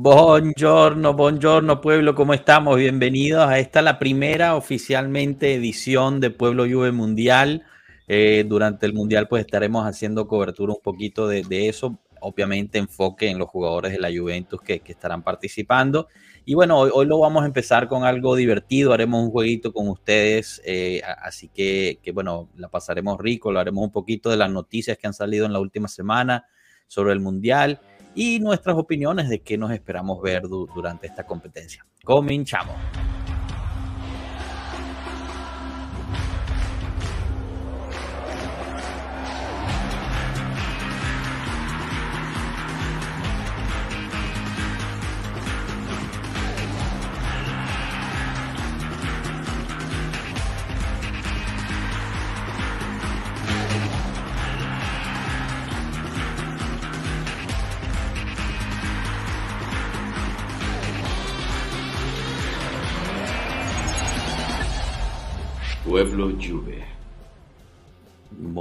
Buongiorno, buongiorno pueblo, ¿cómo estamos? Bienvenidos a esta la primera oficialmente edición de Pueblo Juve Mundial. Eh, durante el Mundial pues estaremos haciendo cobertura un poquito de, eso, obviamente enfoque en los jugadores de la Juventus que, estarán participando. Y bueno, hoy, lo vamos a empezar con algo divertido, haremos un jueguito con ustedes, eh, así que, que bueno, la pasaremos rico, lo haremos un poquito de las noticias que han salido en la última semana sobre el Mundial y nuestras opiniones de qué nos esperamos ver durante esta competencia. Comenzamos.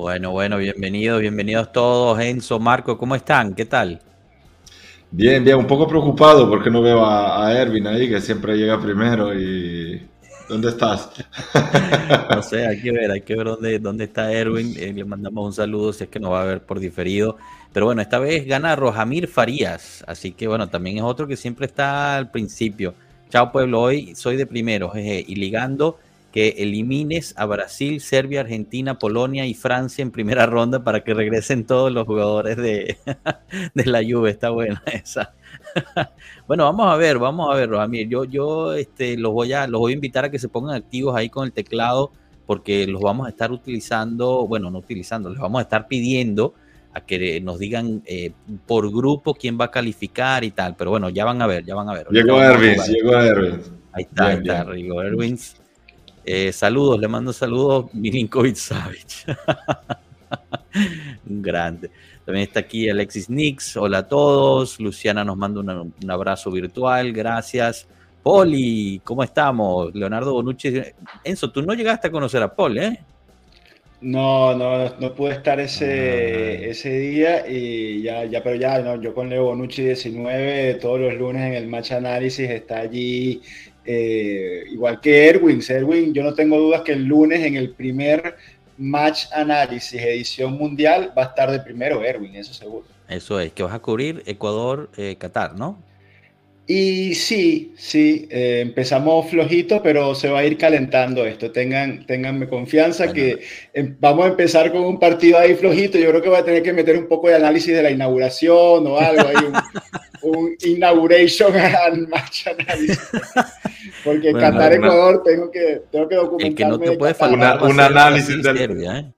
Bueno, bueno, bienvenidos, bienvenidos todos. Enzo, Marco, ¿cómo están? ¿Qué tal? Bien, bien, un poco preocupado porque no veo a, Erwin ahí, que siempre llega primero y... ¿Dónde estás? no sé, hay que ver, hay que ver dónde, dónde está Erwin. Eh, le mandamos un saludo si es que nos va a ver por diferido. Pero bueno, esta vez gana Rojamir Farías, así que bueno, también es otro que siempre está al principio. Chao pueblo, hoy soy de primero, jeje, y ligando que elimines a Brasil, Serbia, Argentina, Polonia y Francia en primera ronda para que regresen todos los jugadores de, de la Juve. Está buena esa. bueno, vamos a ver, vamos a ver, Ramiro. Yo, yo este, los, voy a, los voy a invitar a que se pongan activos ahí con el teclado porque los vamos a estar utilizando, bueno, no utilizando, les vamos a estar pidiendo a que nos digan eh, por grupo quién va a calificar y tal. Pero bueno, ya van a ver, ya van a ver. Llegó Erwin, llegó Erwin. Ahí está, ahí está, Rigo Erwin. Eh, saludos, le mando saludos Milinkovic Savic. Grande. También está aquí Alexis Nix. Hola a todos. Luciana nos manda un abrazo virtual. Gracias. Poli, ¿cómo estamos? Leonardo Bonucci. Enzo, tú no llegaste a conocer a Paul, ¿eh? No, no, no pude estar ese, ah. ese día y ya, ya, pero ya, no, yo con Leo Bonucci 19 todos los lunes en el match análisis está allí eh, igual que Erwin. Erwin, yo no tengo dudas que el lunes en el primer match análisis edición mundial va a estar de primero Erwin, eso seguro. Eso es, que vas a cubrir Ecuador, eh, Qatar, ¿no? Y sí, sí, eh, empezamos flojito, pero se va a ir calentando esto. Tengan, ténganme confianza que em, vamos a empezar con un partido ahí flojito. Yo creo que voy a tener que meter un poco de análisis de la inauguración o algo ahí, un, inauguration al match análisis. Porque Qatar-Ecuador tengo que, tengo que documentarme. que no te puede faltar un, análisis ¿eh?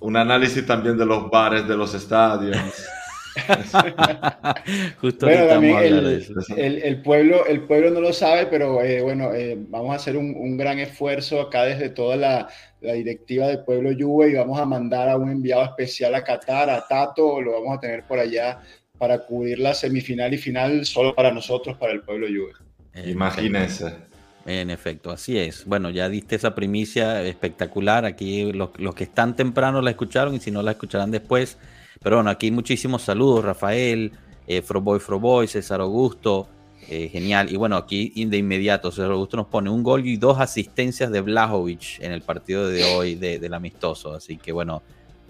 un análisis también de los bares de los estadios. Justo bueno, también el, pueblo, el pueblo no lo sabe, pero eh, bueno, eh, vamos a hacer un, gran esfuerzo acá desde toda la, directiva del pueblo Juve y vamos a mandar a un enviado especial a Qatar, a Tato, lo vamos a tener por allá para cubrir la semifinal y final solo para nosotros, para el pueblo Juve. Imagínense. En efecto, así es. Bueno, ya diste esa primicia espectacular. Aquí los, los que están temprano la escucharon y si no la escucharán después. Pero bueno, aquí muchísimos saludos, Rafael, eh, Froboy Froboy, César Augusto, eh, genial. Y bueno, aquí de inmediato, César Augusto nos pone un gol y dos asistencias de Blajovic en el partido de hoy del amistoso. Así que bueno,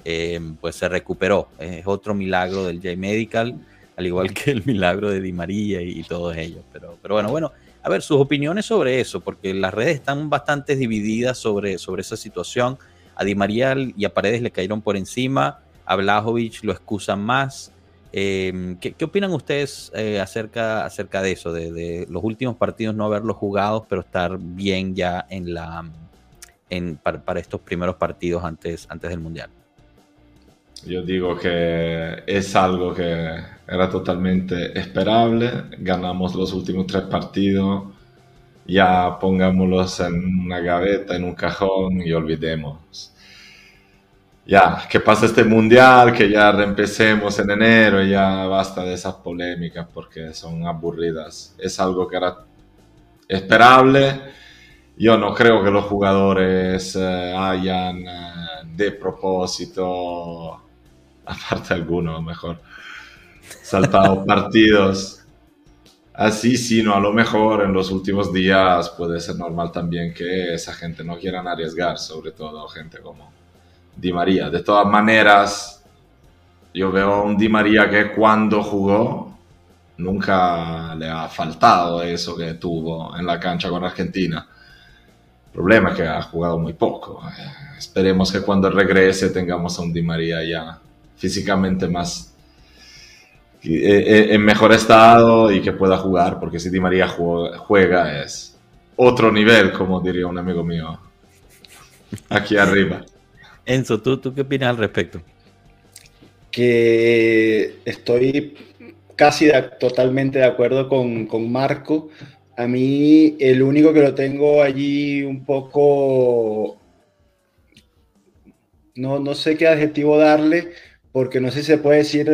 eh, pues se recuperó. Es otro milagro del J Medical, al igual que el milagro de Di María y, todos ellos. Pero, pero bueno, bueno, a ver, sus opiniones sobre eso, porque las redes están bastante divididas sobre, sobre esa situación. A Di María y a Paredes le cayeron por encima a Blajovic lo excusan más. Em, ¿qué, opinan ustedes eh, acerca, acerca de eso, de, los últimos partidos no haberlos jugados, pero estar bien ya en la, en, para, estos primeros partidos antes, antes del Mundial? Yo digo que es algo que era totalmente esperable. Ganamos los últimos tres partidos, ya pongámoslos en una gaveta, en un cajón y olvidemos ya, que pase este mundial, que ya reempecemos en enero y ya basta de esas polémicas porque son aburridas. Es algo que era esperable. Yo no creo que los jugadores eh, hayan eh, de propósito, aparte algunos mejor, saltado partidos así, sino a lo mejor en los últimos días puede ser normal también que esa gente no quieran arriesgar, sobre todo gente como Di María. De todas maneras, yo veo un Di María que cuando jugó nunca le ha faltado eso que tuvo en la cancha con Argentina. El problema es que ha jugado muy poco. Eh, esperemos que cuando regrese tengamos a un Di María ya físicamente más eh, eh, en mejor estado y que pueda jugar, porque si Di María juega es otro nivel, como diría un amigo mío aquí arriba. Enzo, ¿tú, ¿tú qué opinas al respecto? Que estoy casi totalmente de acuerdo con, con, Marco. A mí el único que lo tengo allí un poco, no, no sé qué adjetivo darle, porque no sé si se puede decir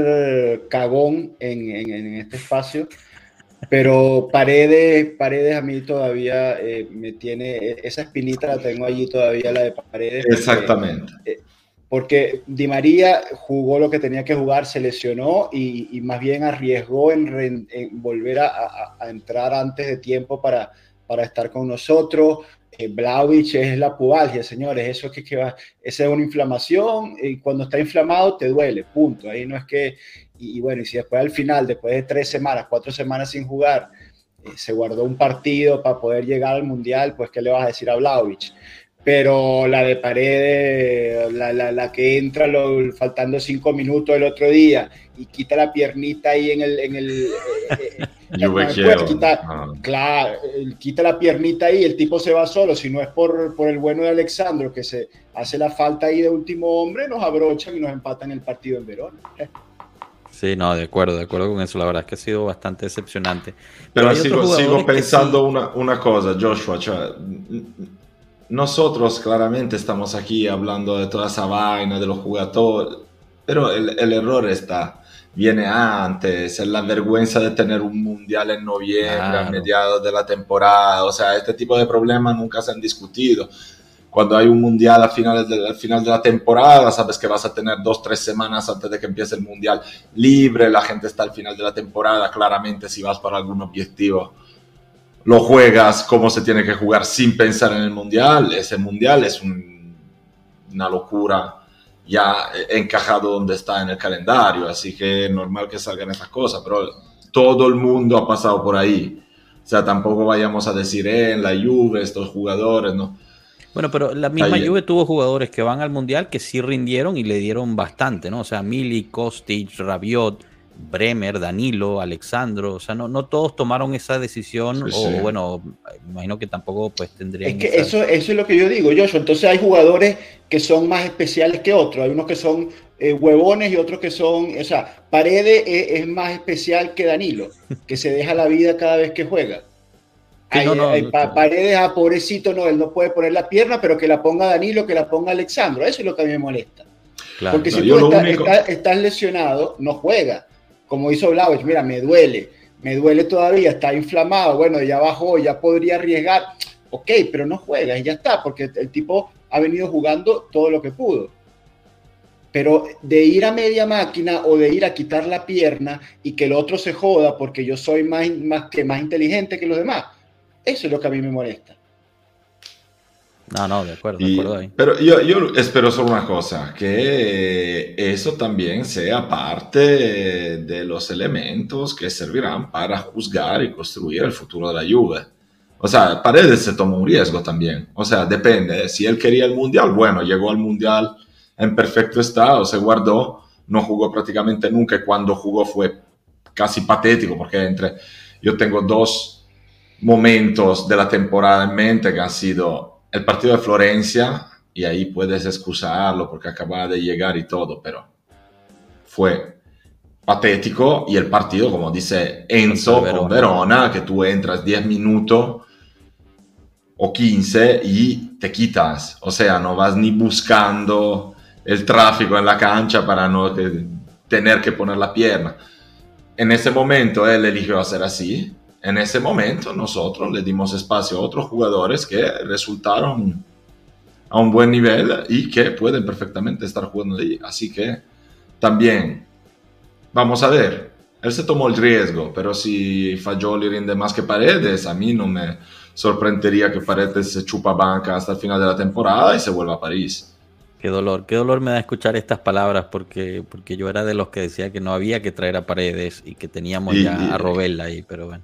cagón en, en, este espacio, pero Paredes, Paredes a mí todavía eh, me tiene, esa espinita la tengo allí todavía, la de Paredes. Exactamente. Eh, porque Di María jugó lo que tenía que jugar, se lesionó y, más bien arriesgó en, volver a, entrar antes de tiempo para, para estar con nosotros. Eh, es la pubalgia, señores, eso es que, que va, esa es una inflamación y cuando está inflamado te duele, punto. Ahí no es que, y, bueno, y si después al final, después de tres semanas, cuatro semanas sin jugar, eh, se guardó un partido para poder llegar al Mundial, pues ¿qué le vas a decir a Vlaovic? Pero la de Paredes, la, la, la que entra faltando cinco minutos el otro día y quita la piernita ahí en el... En el eh, eh, eh, quita, ah. Claro, quita la piernita ahí, el tipo se va solo, si no es por, por el bueno de Alexandro que se hace la falta ahí de último hombre, nos abrochan y nos empatan el partido en Verona. Sí, no, de acuerdo, de acuerdo con eso. La verdad es que ha sido bastante decepcionante. Pero, sigo, sigo, pensando una, una, cosa, Joshua. Nosotros claramente estamos aquí hablando de toda esa vaina, de los jugadores, pero el, el error está, viene antes, es la vergüenza de tener un mundial en noviembre, a mediados de la temporada, o sea, este tipo de problemas nunca se han discutido. Cuando hay un mundial al final, de, al final de la temporada, sabes que vas a tener dos, tres semanas antes de que empiece el mundial libre, la gente está al final de la temporada, claramente si vas para algún objetivo lo juegas como se tiene que jugar sin pensar en el mundial, ese mundial es una locura ya encajado donde está en el calendario, así que es normal que salgan esas cosas, pero todo el mundo ha pasado por ahí. O sea, tampoco vayamos a decir, eh, en la Juve, estos jugadores, ¿no? Bueno, pero la misma Juve tuvo jugadores que van al Mundial que sí rindieron y le dieron bastante, ¿no? O sea, Mili, Kostic, Rabiot, Bremer, Danilo, Alexandro, o sea, no, no todos tomaron esa decisión, o bueno, imagino que tampoco pues tendrían... Es que eso, eso es lo que yo digo, Joshua, entonces hay jugadores que son más especiales que otros, hay unos que son eh, huevones y otros que son, o sea, Paredes es, más especial que Danilo, que se deja la vida cada vez que juega. paredes, a pobrecito, no, él no puede poner la pierna, pero que la ponga Danilo, que la ponga Alexandro, eso es lo que a mí me molesta. Porque si tú estás lesionado, no juega como hizo Vlaovic, mira, me duele, me duele todavía, está inflamado, bueno, ya bajó, ya podría arriesgar, ok, pero no juega y ya está, porque el tipo ha venido jugando todo lo que pudo. Pero de ir a media máquina o de ir a quitar la pierna y que el otro se joda porque yo soy más, más, que más inteligente que los demás, eso es lo que a mí me molesta. No, no, de acuerdo, de acuerdo ahí. Pero yo, yo, espero solo una cosa, que eso también sea parte de los elementos que servirán para juzgar y construir el futuro de la Juve. O sea, Paredes se tomó un riesgo también. O sea, depende. Si él quería el Mundial, bueno, llegó al Mundial en perfecto estado, se guardó, no jugó prácticamente nunca y cuando jugó fue casi patético porque entre yo tengo dos momentos de la temporada en mente que han sido el partido de Florencia, y ahí puedes excusarlo porque acaba de llegar y todo, pero fue patético. Y el partido, como dice Enzo con Verona, que tú entras 10 minutos o 15 y te quitas, o sea, no vas ni buscando el tráfico en la cancha para no tener que poner la pierna. En ese momento él eligió hacer así en ese momento nosotros le dimos espacio a otros jugadores que resultaron a un buen nivel y que pueden perfectamente estar jugando allí. Así que también vamos a ver él se tomó el riesgo, pero si Fagioli rinde más que Paredes, a mí no me sorprendería que Paredes se chupa banca hasta el final de la temporada y se vuelva a París. Qué dolor, qué dolor me da escuchar estas palabras porque, porque yo era de los que decía que no había que traer a Paredes y que teníamos ya a Robella ahí, pero bueno.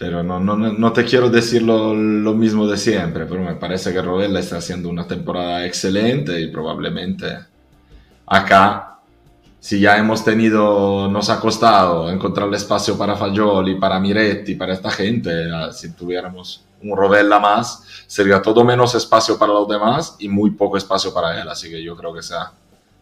Pero no, no, no te quiero decir lo, lo, mismo de siempre, pero me parece que Robella está haciendo una temporada excelente y probablemente acá, si ya hemos tenido, nos ha costado encontrar el espacio para Fagioli, para Miretti, para esta gente, si tuviéramos un Rovella más, sería todo menos espacio para los demás y muy poco espacio para él. Así que yo creo que se ha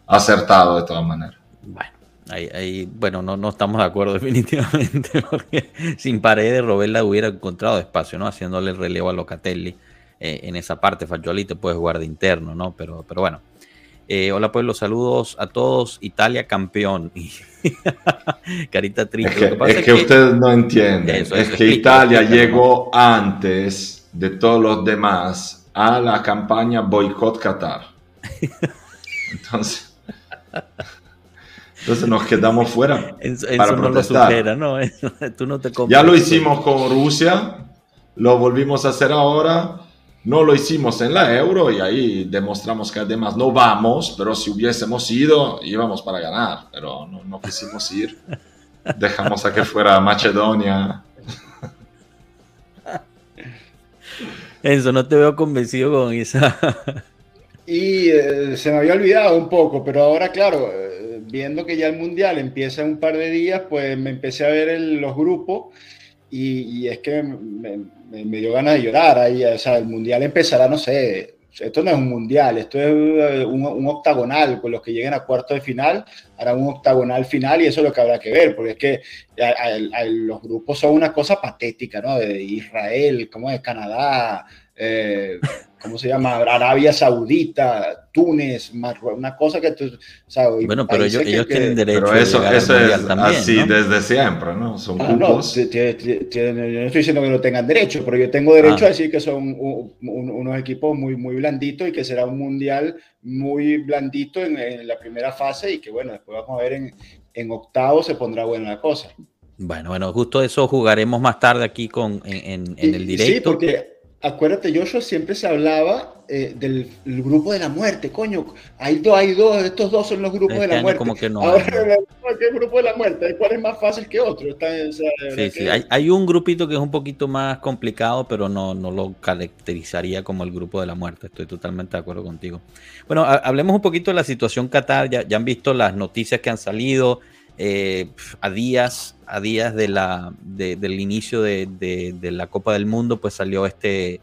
acertado de todas maneras. Bueno, ahí, bueno no, no estamos de acuerdo definitivamente, porque sin paredes Rovella hubiera encontrado espacio, ¿no? Haciéndole el relevo a Locatelli eh, en esa parte. Fagioli te puedes jugar de interno, ¿no? Pero, pero bueno. Eh, hola pueblo, saludos a todos. Italia campeón. Carita triste. Es que, ustedes no entienden. es que Italia llegó antes de todos los demás a la campaña Boycott Qatar. Entonces, entonces nos quedamos fuera. para protestar. No Tú no te ya lo hicimos con Rusia, lo volvimos a hacer ahora no lo hicimos en la euro y ahí demostramos que además no vamos, pero si hubiésemos ido, íbamos para ganar, pero no, quisimos ir. Dejamos a que fuera Macedonia. Eso, no te veo convencido con esa. y eh, se me había olvidado un poco, pero ahora, claro, eh, viendo que ya el mundial empieza en un par de días, pues me empecé a ver los grupos y, es que me, me, dio ganas de llorar. Ahí, o sea, el mundial empezará, no sé, esto no es un mundial, esto es eh, un, octagonal, con los que lleguen a cuarto de final, hará un octagonal final y eso es lo que habrá que ver, porque es que los grupos son una cosa patética, ¿no? De Israel, como de Canadá, eh, ¿cómo se llama? Arabia Saudita, Túnez, Marruecos, una cosa que tú, o sea, Bueno, pero ellos, ellos tienen derecho pero eso, a eso es así desde siempre, ¿no? Son ah, no, yo no estoy diciendo que no tengan derecho, pero yo tengo derecho ah. a decir que son unos equipos muy, muy blanditos y que será un mundial muy blandito en, la primera fase y que, bueno, después vamos a ver en, en octavo se pondrá buena la cosa. Bueno, bueno, justo eso jugaremos más tarde aquí con, en, en el directo. Sí, porque acuérdate, Joshua, siempre se hablaba eh, del grupo de la muerte, coño. Hay dos, hay dos, estos dos son los grupos de la este muerte. Como que no. Ahora, ¿qué grupo de la muerte? ¿Cuál es más fácil que otro? sí, sí. Hay, un grupito que es un poquito más complicado, pero no, no lo caracterizaría como el grupo de la muerte. Estoy totalmente de acuerdo contigo. Bueno, hablemos un poquito de la situación Qatar. Ya, ya han visto las noticias que han salido. Eh, a días, a días del inicio de, la Copa del Mundo, pues salió este,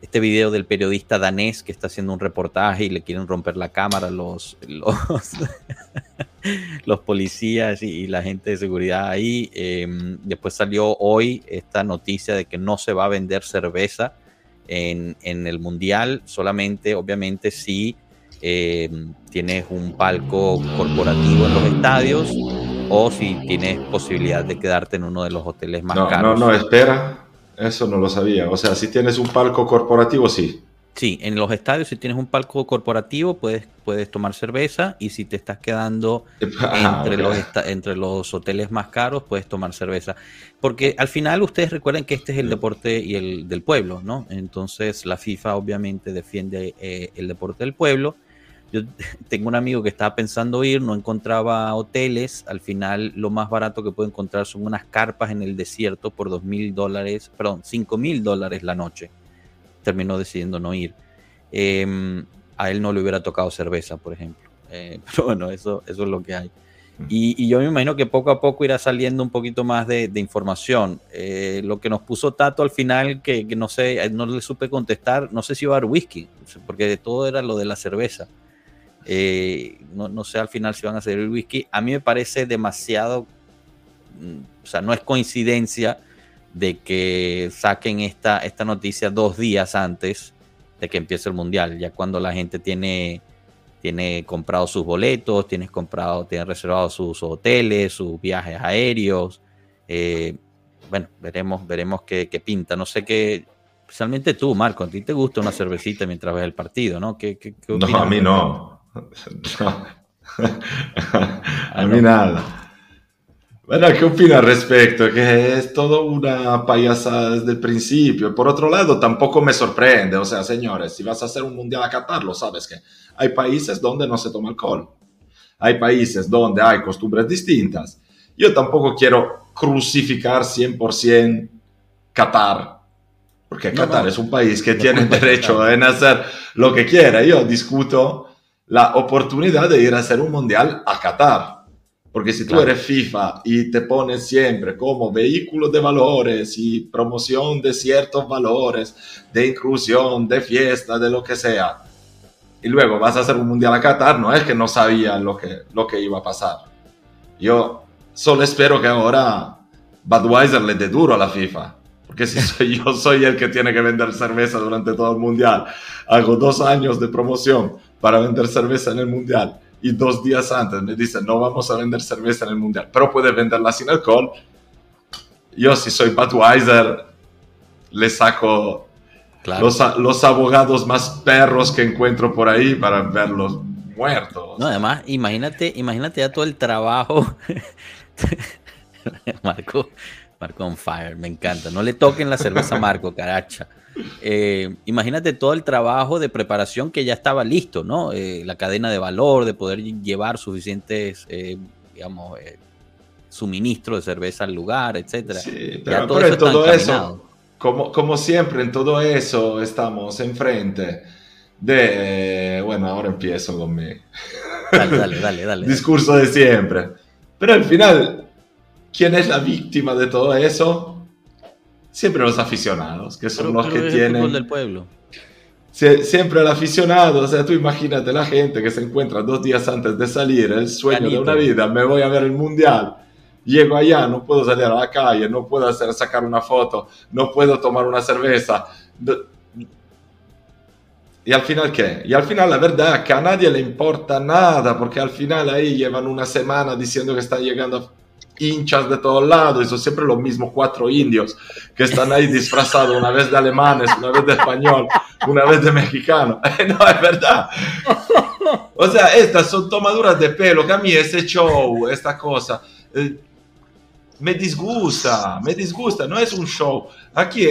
este video del periodista danés que está haciendo un reportaje y le quieren romper la cámara los, los, policías y, la gente de seguridad ahí. Em, después salió hoy esta noticia de que no se va a vender cerveza en, en el Mundial, solamente obviamente si eh, tienes un palco corporativo en los estadios o si tienes posibilidad de quedarte en uno de los hoteles más caros. No, no, espera, eso no lo sabía. O sea, si tienes un palco corporativo, sí. Sí, en los estadios si tienes un palco corporativo puedes, puedes tomar cerveza y si te estás quedando ah, entre, los, entre los hoteles más caros puedes tomar cerveza. Porque al final ustedes recuerden que este es el deporte y el del pueblo, ¿no? Entonces la FIFA obviamente defiende eh, el deporte del pueblo yo tengo un amigo que estaba pensando ir, no encontraba hoteles. Al final, lo más barato que puede encontrar son unas carpas en el desierto por dos mil dólares, perdón, cinco mil dólares la noche. Terminó decidiendo no ir. Em, a él no le hubiera tocado cerveza, por ejemplo. Eh, pero bueno, eso, eso es lo que hay. Y, yo me imagino que poco a poco irá saliendo un poquito más de, información. Eh, lo que nos puso Tato al final, que, que, no sé, no le supe contestar, no sé si iba a haber whisky, porque todo era lo de la cerveza. Eh, no, sé al final si van a el whisky. A mí me parece demasiado, mm, o sea, no es coincidencia de que saquen esta, esta noticia dos días antes de que empiece el mundial, ya cuando la gente tiene, tiene comprado sus boletos, tiene comprado, tiene reservado sus hoteles, sus viajes aéreos. Eh, bueno, veremos, veremos qué, pinta. No sé qué, especialmente tú, Marco, a ti te gusta una cervecita mientras ves el partido, ¿no? ¿Qué, no, a mí no. a mí nada. Bueno, ¿qué opina al respecto? Que es todo una payasada desde el principio. Por otro lado, tampoco me sorprende. O sea, señores, si vas a hacer un mundial a Qatar, lo sabes que hay países donde no se toma alcohol. Hay países donde hay costumbres distintas. Yo tampoco quiero crucificar 100% Qatar, porque Qatar es un país que tiene derecho en hacer lo que quiera. Yo discuto la oportunidad de ir a hacer un mundial a Qatar. Porque si tú eres FIFA y te pones siempre como vehículo de valores y promoción de ciertos valores, de inclusión, de fiesta, de lo que sea, y luego vas a hacer un mundial a Qatar, no es que no sabía lo que, lo que iba a pasar. Yo solo espero que ahora Budweiser le dé duro a la FIFA. Porque si soy yo soy el que tiene que vender cerveza durante todo el mundial, hago dos años de promoción para vender cerveza en el mundial y dos días antes me dicen no vamos a vender cerveza en el mundial, pero puedes venderla sin alcohol. Yo si soy Budweiser le saco los, los abogados más perros que encuentro por ahí para verlos muertos. No, además, imagínate, imagínate ya todo el trabajo. Marco, Marco on fire, me encanta. No le toquen la cerveza a Marco, caracha. Eh, imagínate todo el trabajo de preparación que ya estaba listo, ¿no? Eh, la cadena de valor, de poder llevar suficientes, eh, digamos, suministro de cerveza al lugar, etcétera. Sí, pero, todo, eso, todo eso como, como siempre, en todo eso estamos enfrente de, bueno, ahora empiezo con mi dale, dale, dale, dale. discurso de siempre. Pero al final, ¿quién es la víctima de todo eso? siempre los aficionados, que son los que tienen... El del pueblo. siempre el aficionado, o sea, tú imagínate la gente que se encuentra dos días antes de salir, el sueño de una vida, me voy a ver el mundial, llego allá, no puedo salir a la calle, no puedo hacer, sacar una foto, no puedo tomar una cerveza. ¿Y al final qué? Y al final la verdad es que a nadie le importa nada, porque al final ahí llevan una semana diciendo que están llegando hinchas de todos lados y son siempre los mismos cuatro indios que están ahí disfrazados, una vez de alemanes, una vez de español, una vez de mexicano. no, es verdad. O sea, estas son tomaduras de pelo que a mí ese show, esta cosa, eh, me disgusta, me disgusta, no es un show. Aquí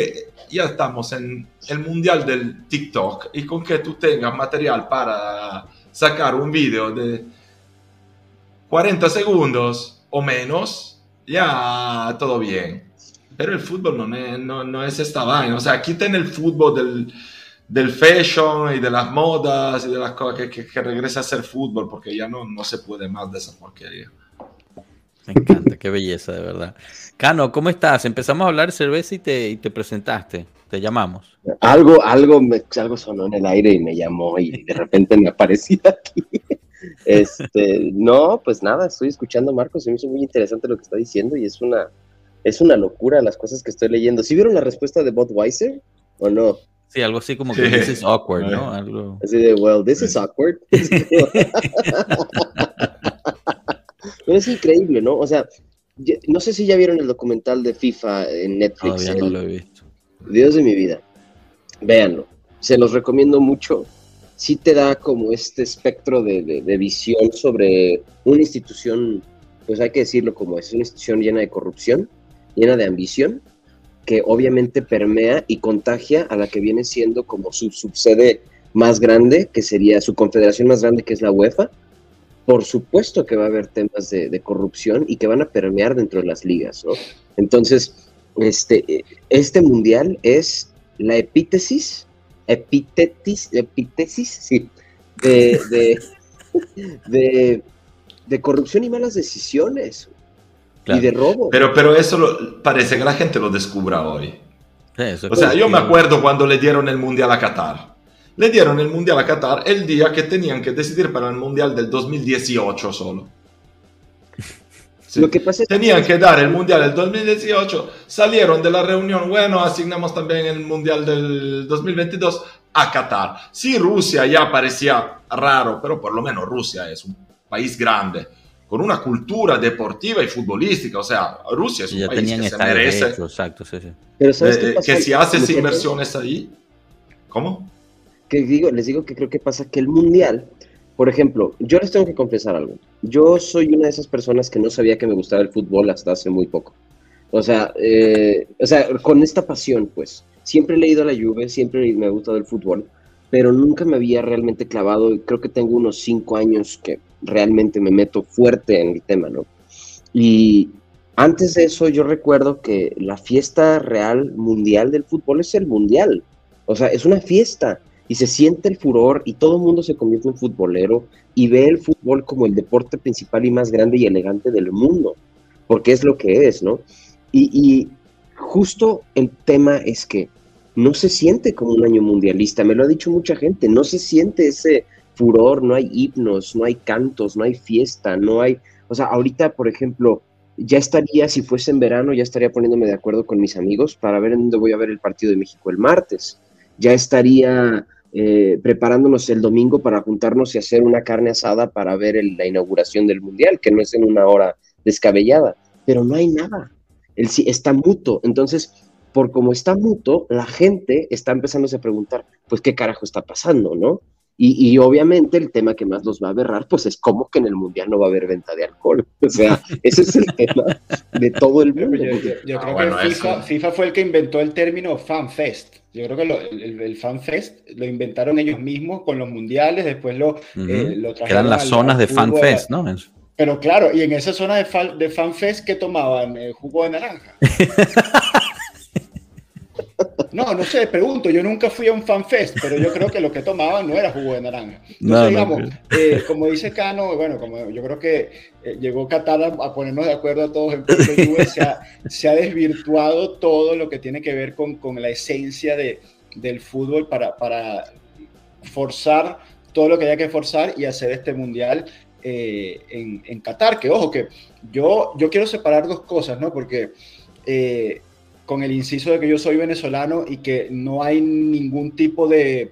ya estamos en el mundial del TikTok y con que tú tengas material para sacar un video de 40 segundos o menos, ya todo bien. Pero el fútbol no es, no, no es esta vaina. O sea, quiten el fútbol del, del fashion y de las modas y de las cosas que, que, que regrese a ser fútbol porque ya no, no se puede más de esa porquería. Me encanta, qué belleza, de verdad. Cano, ¿cómo estás? Empezamos a hablar de cerveza y te, y te presentaste. Te llamamos. Algo, algo, me, algo sonó en el aire y me llamó y de repente me aparecí aquí. Este, no, pues nada, estoy escuchando Marcos, se me hizo muy interesante lo que está diciendo y es una, es una locura las cosas que estoy leyendo. ¿Sí vieron la respuesta de Budweiser o no? Sí, algo así como que this is awkward, ¿no? Algo... Así de, well, this is awkward. Pero es increíble, ¿no? O sea, no sé si ya vieron el documental de FIFA en Netflix. Todavía no lo he visto. Dios de mi vida. Véanlo. Se los recomiendo mucho sí te da como este espectro de, visión sobre una institución, pues hay que decirlo como es, una institución llena de corrupción, llena de ambición, que obviamente permea y contagia a la que viene siendo como su subsede más grande, que sería su confederación más grande, que es la UEFA. Por supuesto que va a haber temas de, de corrupción y que van a permear dentro de las ligas, ¿no? Entonces, este, este mundial es la epítesis epítesis, epítesis, sí, de, de, corrupción y malas decisiones y de robo. Pero, pero eso parece que la gente lo descubra hoy. o sea, yo me acuerdo cuando le dieron el Mundial a Qatar. Le dieron el Mundial a Qatar el día que tenían que decidir para el Mundial del 2018 solo. Lo que pasa Tenían que dar el Mundial del 2018, salieron de la reunión, bueno, asignamos también el Mundial del 2022 a Qatar. Sí, Rusia ya parecía raro, pero por lo menos Rusia es un país grande, con una cultura deportiva y futbolística, o sea, Rusia es un país que se merece. exacto, sí, sí. Pero ¿sabes eh, que si haces inversiones ahí, ¿cómo? Que digo, les digo que creo que pasa que el Mundial por ejemplo, yo les tengo que confesar algo. Yo soy una de esas personas que no sabía que me gustaba el fútbol hasta hace muy poco. O sea, eh, o sea, con esta pasión, pues. Siempre he leído la Juve, siempre me ha gustado el fútbol, pero nunca me había realmente clavado. Creo que tengo unos cinco años que realmente me meto fuerte en el tema, ¿no? Y antes de eso, yo recuerdo que la fiesta real mundial del fútbol es el mundial. O sea, es una fiesta y se siente el furor y todo el mundo se convierte en futbolero y ve el fútbol como el deporte principal y más grande y elegante del mundo, porque es lo que es, ¿no? Y, justo el tema es que no se siente como un año mundialista, me lo ha dicho mucha gente, no se siente ese furor, no hay himnos, no hay cantos, no hay fiesta, no hay, o sea, ahorita, por ejemplo, ya estaría, si fuese en verano, ya estaría poniéndome de acuerdo con mis amigos para ver en dónde voy a ver el partido de México el martes. Ya estaría eh, preparándonos el domingo para juntarnos y hacer una carne asada para ver la inauguración del Mundial, que no es en una hora descabellada, pero no hay nada. El, está muto. Entonces, por como está muto, la gente está empezándose a preguntar, pues, ¿qué carajo está pasando, no? Y, obviamente el tema que más los va a aberrar, pues es cómo que en el Mundial no va a haber venta de alcohol. O sea, ese es el tema de todo el mundo. Yo, creo ah, que FIFA, fue el que inventó el término FanFest. Yo creo que el, el, FanFest lo inventaron ellos mismos con los mundiales, después lo, eh, Eran las zonas de FanFest, ¿no? Pero claro, y en esa zona de, de FanFest, ¿qué tomaban? Eh, ¿Jugo de naranja? No, no sé, pregunto, yo nunca fui a un fanfest, pero yo creo que lo que tomaban no era jugo de naranja. Entonces, digamos, eh, como dice Cano, bueno, como yo creo que eh, llegó Qatar a, ponernos de acuerdo a todos en punto se, ha, se ha desvirtuado todo lo que tiene que ver con, con la esencia de, del fútbol para, para forzar todo lo que haya que forzar y hacer este mundial eh, en, en, Qatar. Que ojo, que yo, yo quiero separar dos cosas, ¿no? Porque con el inciso de que yo soy venezolano y que no hay ningún tipo de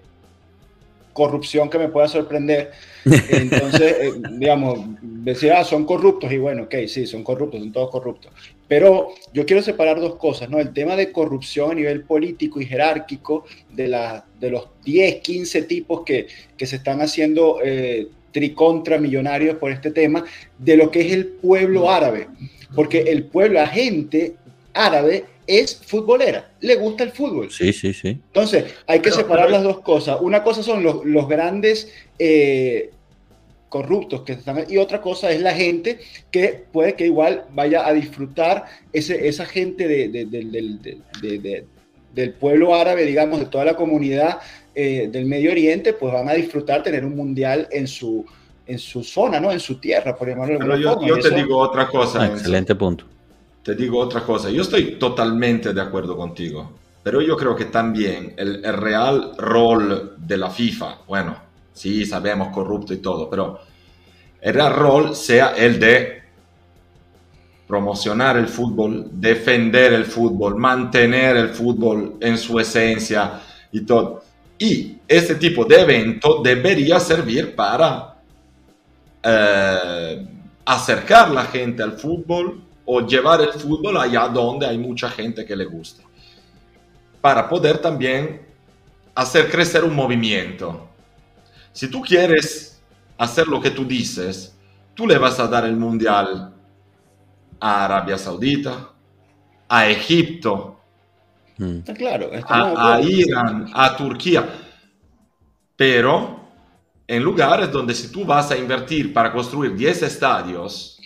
corrupción que me pueda sorprender. Entonces, eh, digamos, decía, ah, son corruptos y bueno, ok, sí, son corruptos, son todos corruptos. Pero yo quiero separar dos cosas, ¿no? El tema de corrupción a nivel político y jerárquico de, la, de los 10, 15 tipos que, que se están haciendo eh, tricontra millonarios por este tema, de lo que es el pueblo árabe. Porque el pueblo, la gente árabe es futbolera, le gusta el fútbol. Sí, sí, sí. Entonces, hay que separar las dos cosas. Una cosa son los, grandes eh, corruptos que están y otra cosa es la gente que puede que igual vaya a disfrutar ese, esa gente del pueblo árabe, digamos, de toda la comunidad eh, del Medio Oriente, pues van a disfrutar tener un mundial en su, en su zona, ¿no? En su tierra, por llamarlo de alguna yo, Yo te digo otra cosa. excelente punto te digo otra cosa, yo estoy totalmente de acuerdo contigo, pero yo creo que también el, real rol de la FIFA, bueno, sí, sabemos corrupto y todo, pero el real rol sea el de promocionar el fútbol, defender el fútbol, mantener el fútbol en su esencia y todo. Y este tipo de evento debería servir para eh, acercar la gente al fútbol, o llevar el fútbol allá donde hay mucha gente que le gusta. Para poder también hacer crecer un movimiento. Si tú quieres hacer lo que tú dices, tú le vas a dar el mundial a Arabia Saudita, a Egipto, mm. claro, a, a Irán, a Turquía. Pero en lugares donde si tú vas a invertir para construir 10 estadios,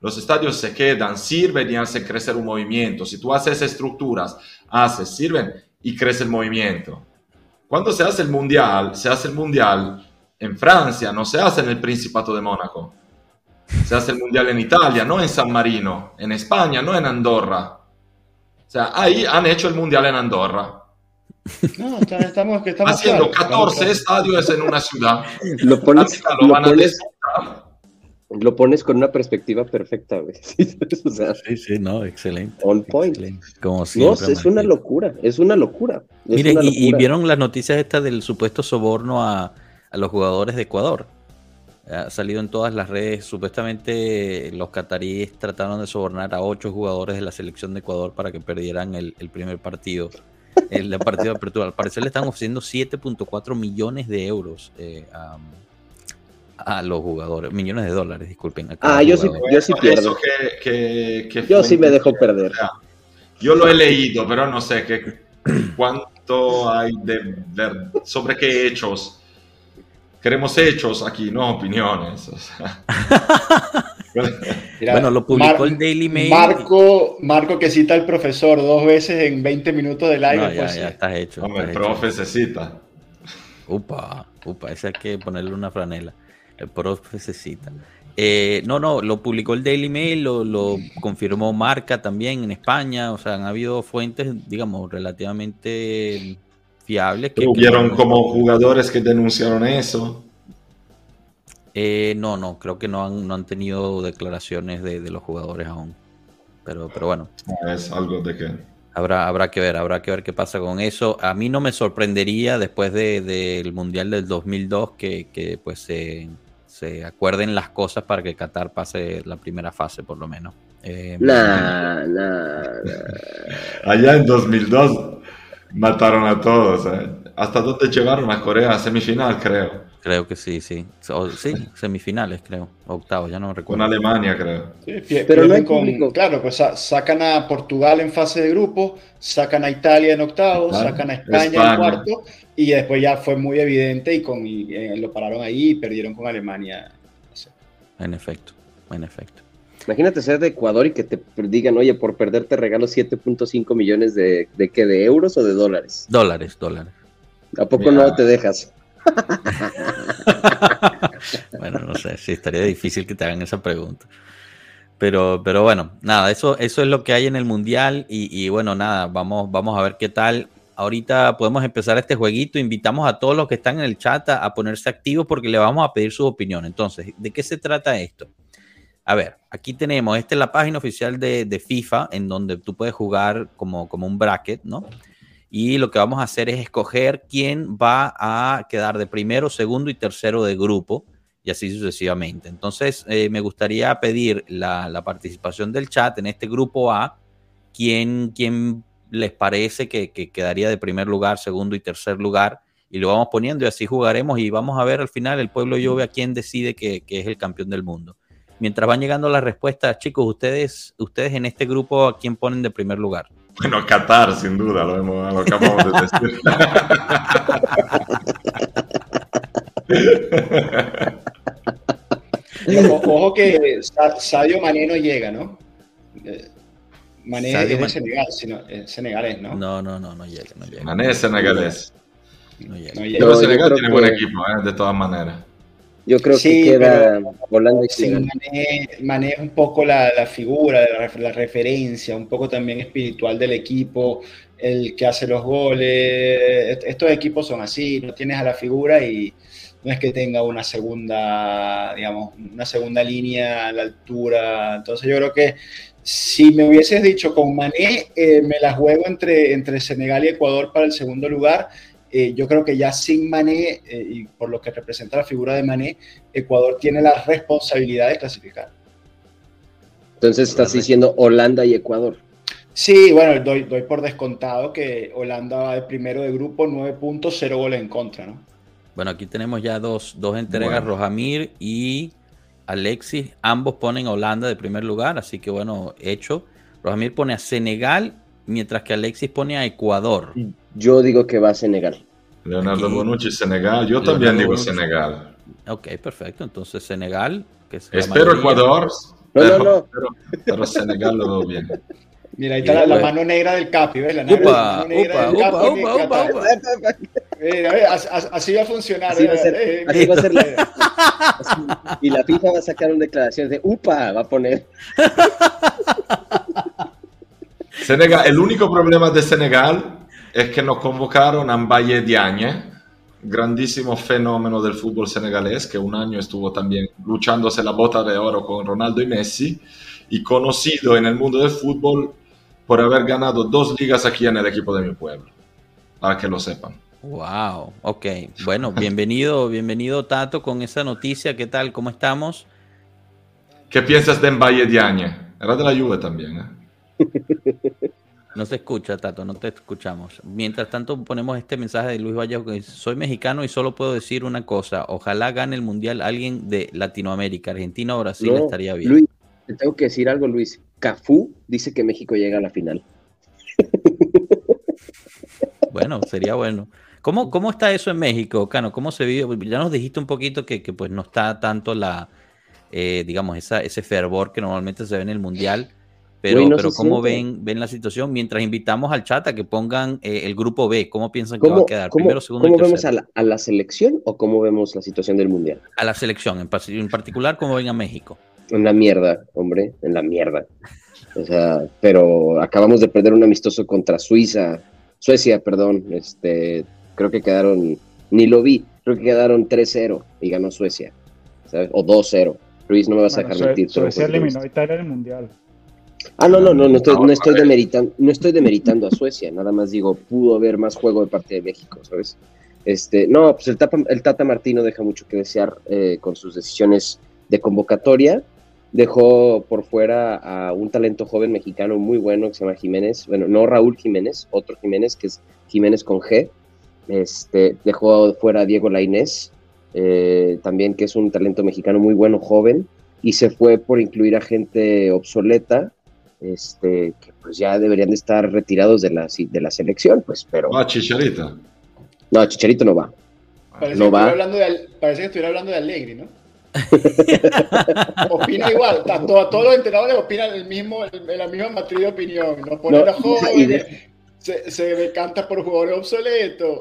los estadios se quedan, sirven y hacen crecer un movimiento. Si tú haces estructuras, haces, sirven y crece el movimiento. Cuando se hace el mundial, se hace el mundial en Francia, no se hace en el Principato de Mónaco. Se hace el mundial en Italia, no en San Marino, en España, no en Andorra. O sea, ahí han hecho el mundial en Andorra. No, estamos, estamos haciendo 14 estadios en una ciudad. Lo pones, lo, van a lo pones con una perspectiva perfecta, güey. sí, sí, no, excelente. On point. Como siempre, no, es una locura, es una locura. Miren, Y, vieron las noticias estas del supuesto soborno a, los jugadores de Ecuador. Ha salido en todas las redes. Supuestamente los cataríes trataron de sobornar a ocho jugadores de la selección de Ecuador para que perdieran el, primer partido. El, partido de apertura. Al parecer le están ofreciendo 7.4 millones de euros eh, a los jugadores, millones de dólares, disculpen. a Ah, yo sí, yo sí Eso pierdo. que- que- que Yo sí me dejo perder. o sea, Yo lo he leído, pero no sé qué, cuánto hay de, de- sobre qué hechos. Queremos hechos aquí, no opiniones. o sea. Mira, Bueno, lo publicó Mar- el Daily Mail. Marco, Marco que cita al profesor dos veces en 20 minutos de live. No, ya, pues, ya estás hecho. Hombre, el estás hecho. profe se cita. Upa, upa, ese hay que ponerle una franela. El profe se cita. Eh, no, no, lo publicó el Daily Mail, lo, lo confirmó Marca también en España. O sea, han habido fuentes, digamos, relativamente fiables. Que, Hubieron como jugadores que denunciaron eso. Eh, no, no, creo que no han, no han tenido declaraciones de, de los jugadores aún. Pero, pero bueno, Es algo de que. Habrá, habrá que ver, habrá que ver qué pasa con eso. A mí no me sorprendería después de- del Mundial del 2002 que, que, pues se, se acuerden las cosas para que Qatar pase la primera fase por lo menos. Eh, Nah, nah, nah. Allá en 2002 mataron a todos. ¿eh? ¿Hasta dónde llegaron a Corea? Semifinal, creo. Creo que sí, sí. O- sí, semifinales creo. Octavos, ya no Con recuerdo. Alemania, creo. Sí, Pero no con-. Claro, pues sa- sacan a Portugal en fase de grupo, sacan a Italia en octavos, Claro. sacan a España, España. en cuarto, y después ya fue muy evidente y, con, y, eh, lo pararon ahí y perdieron con Alemania. En efecto, en efecto. Imagínate ser de Ecuador y que te digan, oye, por perder te regalo 7.5 millones de, de qué, de euros o de dólares. Dólares, dólares. ¿A poco Mira. no te dejas? Bueno, no sé, sí, estaría difícil que te hagan esa pregunta. Pero, pero bueno, nada, eso, eso es lo que hay en el Mundial y, y bueno, nada, vamos, vamos a ver qué tal. Ahorita podemos empezar este jueguito. Invitamos a todos los que están en el chat a, ponerse activos porque le vamos a pedir su opinión. Entonces, ¿de qué se trata esto? A ver, aquí tenemos, esta es la página oficial de, de FIFA en donde tú puedes jugar como, como un bracket, ¿no? Y lo que vamos a hacer es escoger quién va a quedar de primero, segundo y tercero de grupo y así sucesivamente. Entonces, eh, me gustaría pedir la, la participación del chat en este grupo A. ¿Quién, quién les parece que, que quedaría de primer lugar, segundo y tercer lugar? Y lo vamos poniendo y así jugaremos y vamos a ver al final el pueblo Juve a quién decide que, que es el campeón del mundo. Mientras van llegando las respuestas, chicos, ustedes, ustedes en este grupo, ¿a quién ponen de primer lugar? Bueno, Qatar, sin duda, lo, hemos, lo acabamos de decir. Ojo, ojo que Sa- Sadio Mané no llega, ¿no? Eh, Mané Sadio es de. Senegal, sino, es senegalés, ¿no? No, no, no, no llega, no llega. Mané es senegalés. no llega. No Pero llega. Yo Senegal tiene buen que- equipo, ¿eh? de todas maneras. Yo creo Sí, que queda pero- y Sí. Mané, Mané es un poco la, la figura, la, la referencia, un poco también espiritual del equipo, el que hace los goles. Est- Estos equipos son así, no tienes a la figura y no es que tenga una segunda, digamos, una segunda línea a la altura. Entonces yo creo que si me hubieses dicho con Mané, eh, me la juego entre, entre Senegal y Ecuador para el segundo lugar. Eh, yo creo que ya sin Mané, eh, y por lo que representa la figura de Mané, Ecuador tiene la responsabilidad de clasificar. Entonces estás diciendo Holanda y Ecuador. Sí, bueno, doy, doy por descontado que Holanda va de primero de grupo, 9 puntos, 0 goles en contra, ¿no? Bueno, aquí tenemos ya dos, dos entregas, Bueno. Rojamir y Alexis. Ambos ponen a Holanda de primer lugar, así que bueno, hecho. Rojamir pone a Senegal, mientras que Alexis pone a Ecuador. Yo digo que va a Senegal. Leonardo Aquí- Bonucci, Senegal. Yo Leonardo también digo Bonucci. Senegal. Ok, perfecto. Entonces Senegal, que es Espero mayoría. Ecuador. No, pero, no, no. Pero, pero Senegal lo veo bien. Mira, ahí está la, la mano negra del Capi, ¿ves? La, Upa, negra upa, del upa, Capi upa, upa, upa. Mira, ve, as- as- así va a funcionar. Así va a ser, eh, así va a ser la- Y la FIFA va a sacar una declaración de UPA, va a poner. Senegal, el único problema de Senegal es que nos convocaron a Mbaye Diagne, grandísimo fenómeno del fútbol senegalés, que un año estuvo también luchándose la bota de oro con Ronaldo y Messi, y conocido en el mundo del fútbol por haber ganado dos ligas aquí en el equipo de mi pueblo, para que lo sepan. Wow, ok. Bueno, bienvenido, bienvenido Tato con esa noticia. ¿Qué tal? ¿Cómo estamos? ¿Qué piensas de Mbaye Diagne? Era de la Juve también, ¿eh? No se escucha, Tato, no te escuchamos. Mientras tanto, ponemos este mensaje de Luis Vallejo que dice, soy mexicano y solo puedo decir una cosa, ojalá gane el Mundial alguien de Latinoamérica, Argentina o Brasil No, estaría bien. Luis, te tengo que decir algo, Luis. Cafú dice que México llega a la final. Bueno, sería bueno. ¿Cómo, ¿Cómo está eso en México, Cano? ¿Cómo se vive? Ya nos dijiste un poquito que, que, pues no está tanto la, eh, digamos, esa, ese fervor que normalmente se ve en el Mundial, pero, no pero ¿cómo siente. ven, ven la situación? Mientras invitamos al chat a que pongan eh, el grupo B, ¿cómo piensan que va ¿Cómo, a quedar? cómo- Primero, segundo y cómo vemos tercero. a la, a la selección o cómo vemos la situación del mundial? A la selección, en, en particular, ¿cómo ven a México? En la mierda, hombre, en la mierda. O sea, pero acabamos de perder un amistoso contra Suiza, Suecia, perdón. Este, creo que quedaron, ni lo vi, creo que quedaron 3-0 y ganó Suecia, ¿sabes? O 2-0. Luis, no me vas a dejar mentir. Suecia eliminó a. Italia en el mundial. Ah, no, no, no, no estoy, no estoy No, demeritando, no estoy demeritando a Suecia, nada más digo, pudo haber más juego de parte de México, ¿sabes? Este, no, pues el Tata, el Tata Martino deja mucho que desear eh, con sus decisiones de convocatoria. Dejó por fuera a un talento joven mexicano muy bueno que se llama Jiménez, bueno, no Raúl Jiménez, otro Jiménez que es Jiménez con G. Este, dejó fuera a Diego Lainez, eh, también que es un talento mexicano muy bueno, joven, y se fue por incluir a gente obsoleta, este, que pues ya deberían de estar retirados de la, de la selección, pues, pero Va, Chicharito. no, Chicharito no va. Parece, No que va. estuviera hablando de, parece que estuviera hablando de Allegri, ¿no? opina igual, a, to- a todos los entrenadores opinan el mismo, el- la misma matriz de opinión. No ponen No, a jóvenes, de- se, se decanta por jugadores obsoletos,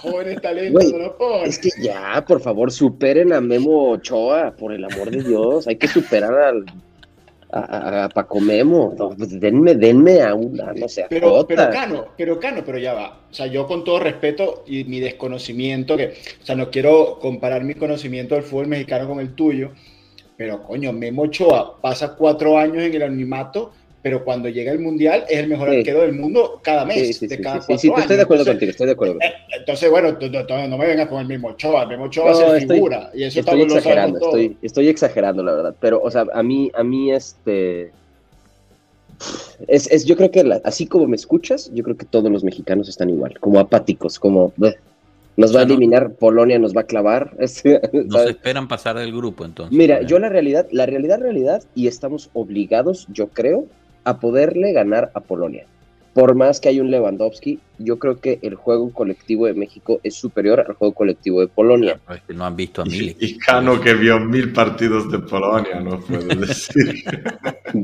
jóvenes talentos no los ponen. Es que ya, por favor, superen a Memo Ochoa, por el amor de Dios. Hay que superar al, a- a Paco Memo. No, pues denme, denme a una, no sé, Pero, pero Cano, pero Cano, pero ya va. O sea, yo con todo respeto y mi desconocimiento, que, o sea, no quiero comparar mi conocimiento del fútbol mexicano con el tuyo, pero coño, Memo Ochoa pasa cuatro años en el anonimato, pero cuando llega el mundial es el mejor Sí. arquero del mundo cada mes, Sí, sí, de sí, cada sí, sí, cuatro sí, años. estoy de acuerdo Entonces, contigo, estoy de acuerdo. eh, Entonces, bueno, tú- tú- tú no me vengas con el mismo Ochoa, el mismo Ochoa No, ser estoy- figura, y eso Estoy lo exagerando, estoy, estoy exagerando, la verdad. Pero, o sea, a mí, a mí, este. Es, es, yo creo que la- así como me escuchas, yo creo que todos los mexicanos están igual, como apáticos, como "Bleh, nos va sea, a no- eliminar, Polonia nos va a clavar. No se esperan pasar del grupo, entonces. Mira, yo la realidad, la realidad, realidad, y estamos obligados, yo creo, a poderle ganar a Polonia. Por más que hay un Lewandowski, yo creo que el juego colectivo de México es superior al juego colectivo de Polonia. Es que no han visto a Milik. y Cano que vio mil partidos de Polonia, no puedo decir.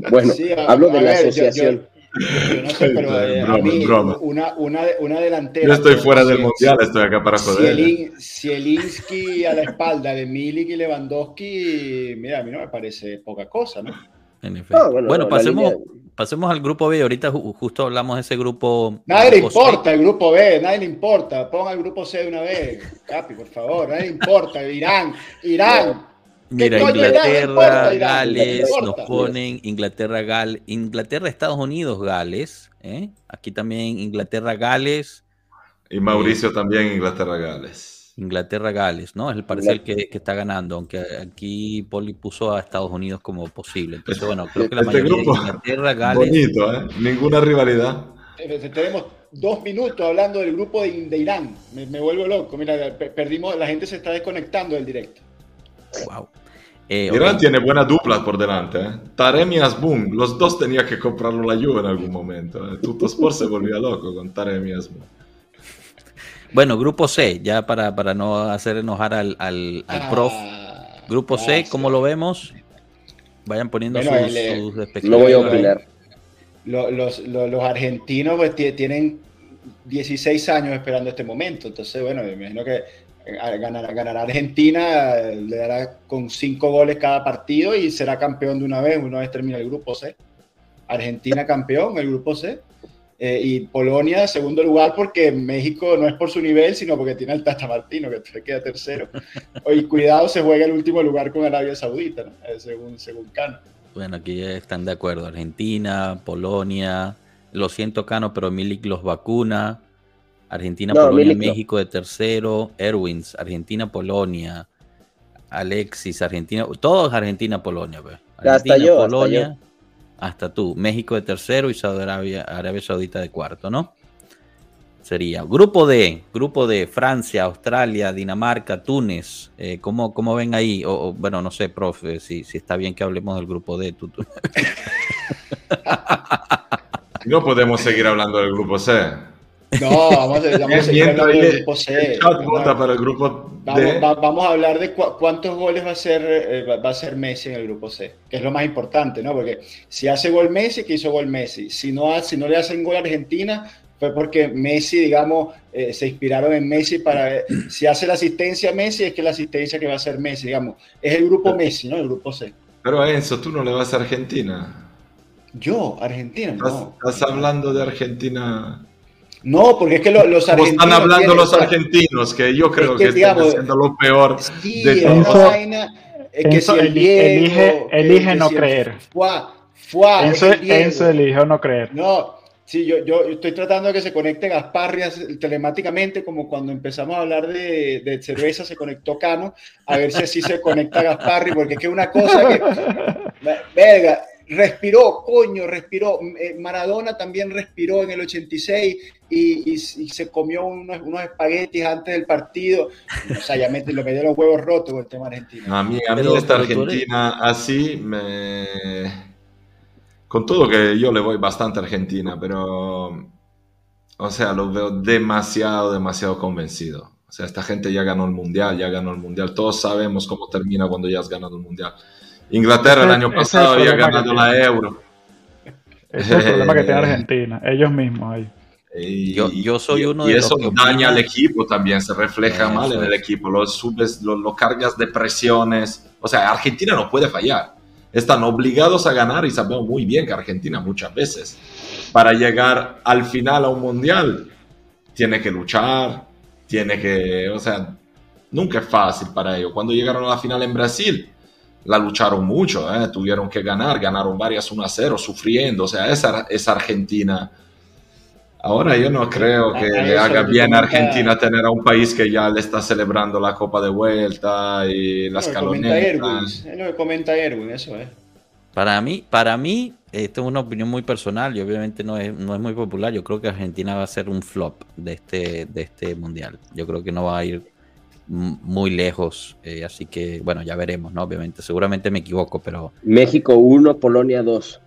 Bueno, Sí, a- hablo de a la ver, yo- asociación. Yo, yo no sé, pero eh, a Broma, mí, broma. una, una, una delantera. Yo estoy fuera del si- mundial, estoy acá para joder. Zielin- Zielinski a la espalda de Milik y Lewandowski, mira, a mí no me parece poca cosa, ¿no? En efecto. No, bueno, bueno, la pasemos, línea- pasemos al grupo B. Ahorita ju- justo hablamos de ese grupo. Nadie le C. importa el grupo B, nadie le importa. Ponga el grupo C de una vez, Capi, por favor, nadie le importa. Irán, Irán. Mira, Inglaterra, importa, Irán, Gales, no nos ponen Inglaterra, Gal, Inglaterra, Estados Unidos, Gales. ¿eh? Aquí también Inglaterra, Gales, Y Mauricio también, Inglaterra, Gales. Inglaterra, Gales, ¿no? Es el parecer que, que está ganando, aunque aquí Poli puso a Estados Unidos como posible. Entonces, bueno, creo que la Este mayoría grupo, es Inglaterra, Gales. Bonito, ¿eh? Ninguna rivalidad. Eh, Tenemos dos minutos hablando del grupo de, de Irán. Me, me vuelvo loco. Mira, pe- perdimos, la gente se está desconectando del directo. Wow. Eh, Irán tiene buena dupla por delante, ¿eh? Taremi y Asbun, los dos tenía que comprarlo la Juve en algún momento. ¿eh? Tuttosport se volvía loco con Taremi y Asbun. Bueno, grupo C, ya para, para no hacer enojar al, al, al prof. Ah, Grupo C, ah, ¿cómo sí. lo vemos? Vayan poniendo Bueno, sus, el, sus No voy a opinar. Lo- Los, los- los argentinos pues, tie- tienen 16 años esperando este momento. Entonces, bueno, me imagino que eh, ganará, ganará Argentina, le dará con 5 goles cada partido y será campeón de una vez, una vez termina el grupo C. Argentina campeón, el grupo C. Eh, y Polonia, segundo lugar, porque México no es por su nivel, sino porque tiene al Tata Martino, que queda tercero. Y cuidado, se juega el último lugar con Arabia Saudita, ¿no? Eh, según, según Cano. Bueno, aquí ya están de acuerdo. Argentina, Polonia. Lo siento, Cano, pero Milik los vacuna. Argentina, No, Polonia, Milik no. México de tercero. Erwins, Argentina, Polonia. Alexis, Argentina. Todos Argentina, Polonia. pues. Hasta Argentina, yo, hasta Polonia. Hasta tú. México de tercero y Saudi Arabia, Saudita de cuarto, ¿no? Sería grupo D, grupo de Francia, Australia, Dinamarca, Túnez. Eh, ¿cómo, ¿cómo, ven ahí? Bueno, no sé, profe, si, si está bien que hablemos del grupo D. Tú, tú. no podemos seguir hablando del grupo C. No, vamos a, vamos a seguir hablando del grupo C. Vota para el grupo D. Vamos, vamos, a hablar de cu cuántos goles va a, ser, eh, va a ser Messi en el grupo C, que es lo más importante, ¿no? Porque si hace gol Messi, que hizo gol Messi. Si no, si no le hacen gol a Argentina, fue porque Messi, digamos, eh, se inspiraron en Messi para, eh, si hace la asistencia a Messi, es que la asistencia que va a hacer Messi, digamos, es el grupo Messi, ¿no? El grupo C. Pero a Enzo, tú no le vas a Argentina. Yo, Argentina, ¿Estás, no. ¿Estás hablando de Argentina? No, porque es que los, los argentinos. están hablando los argentinos, que yo creo es que, que digamos, están haciendo lo peor sí, de es que Enzo si el Diego, elige, elige que no si el creer. Fua, fua, Enzo, es el Diego. Enzo eligió no creer. No, sí, yo, yo estoy tratando de que se conecte Gasparrias telemáticamente, como cuando empezamos a hablar de, de cerveza se conectó Cano, a ver si así se conecta Gasparri, porque es que una cosa que. Verga, respiró, coño, respiró. Eh, Maradona también respiró en el 86 y, y, y se comió unos, unos, espaguetis antes del partido. O sea, ya me, lo me dio los huevos rotos con el tema argentino. A mí, a mí pero, esta pero Argentina eres... así me... Con todo que yo le voy bastante a Argentina, pero... O sea, lo veo demasiado, demasiado convencido. O sea, esta gente ya ganó el Mundial, ya ganó el Mundial. Todos sabemos cómo termina cuando ya has ganado el Mundial. Inglaterra el año pasado había ganado la Euro. Ese es el problema que tiene Argentina, ellos mismos ahí. Y, yo, yo, soy uno y de eso los que daña al equipo también, se refleja Eso mal en el equipo, lo subes, lo, lo, cargas de presiones. O sea, Argentina no puede fallar. Están obligados a ganar y sabemos muy bien que Argentina muchas veces, para llegar al final a un mundial, tiene que luchar, tiene que, o sea, nunca es fácil para ellos. Cuando llegaron a la final en Brasil, la lucharon mucho, ¿eh? tuvieron que ganar, ganaron varias 1 a 0, sufriendo, o sea, esa es Argentina. Ahora yo no creo que le haga bien a Argentina tener a un país que ya le está celebrando la Copa de Vuelta y las Erwin, calonetas. es lo que comenta Erwin, eso es. Para mí, para mí, esto es una opinión muy personal y obviamente no es, no es muy popular. Yo creo que Argentina va a ser un flop de este, de este mundial. Yo creo que no va a ir muy lejos. eh, así que, bueno, ya veremos, ¿no? Obviamente, seguramente me equivoco, pero México 1, Polonia 2.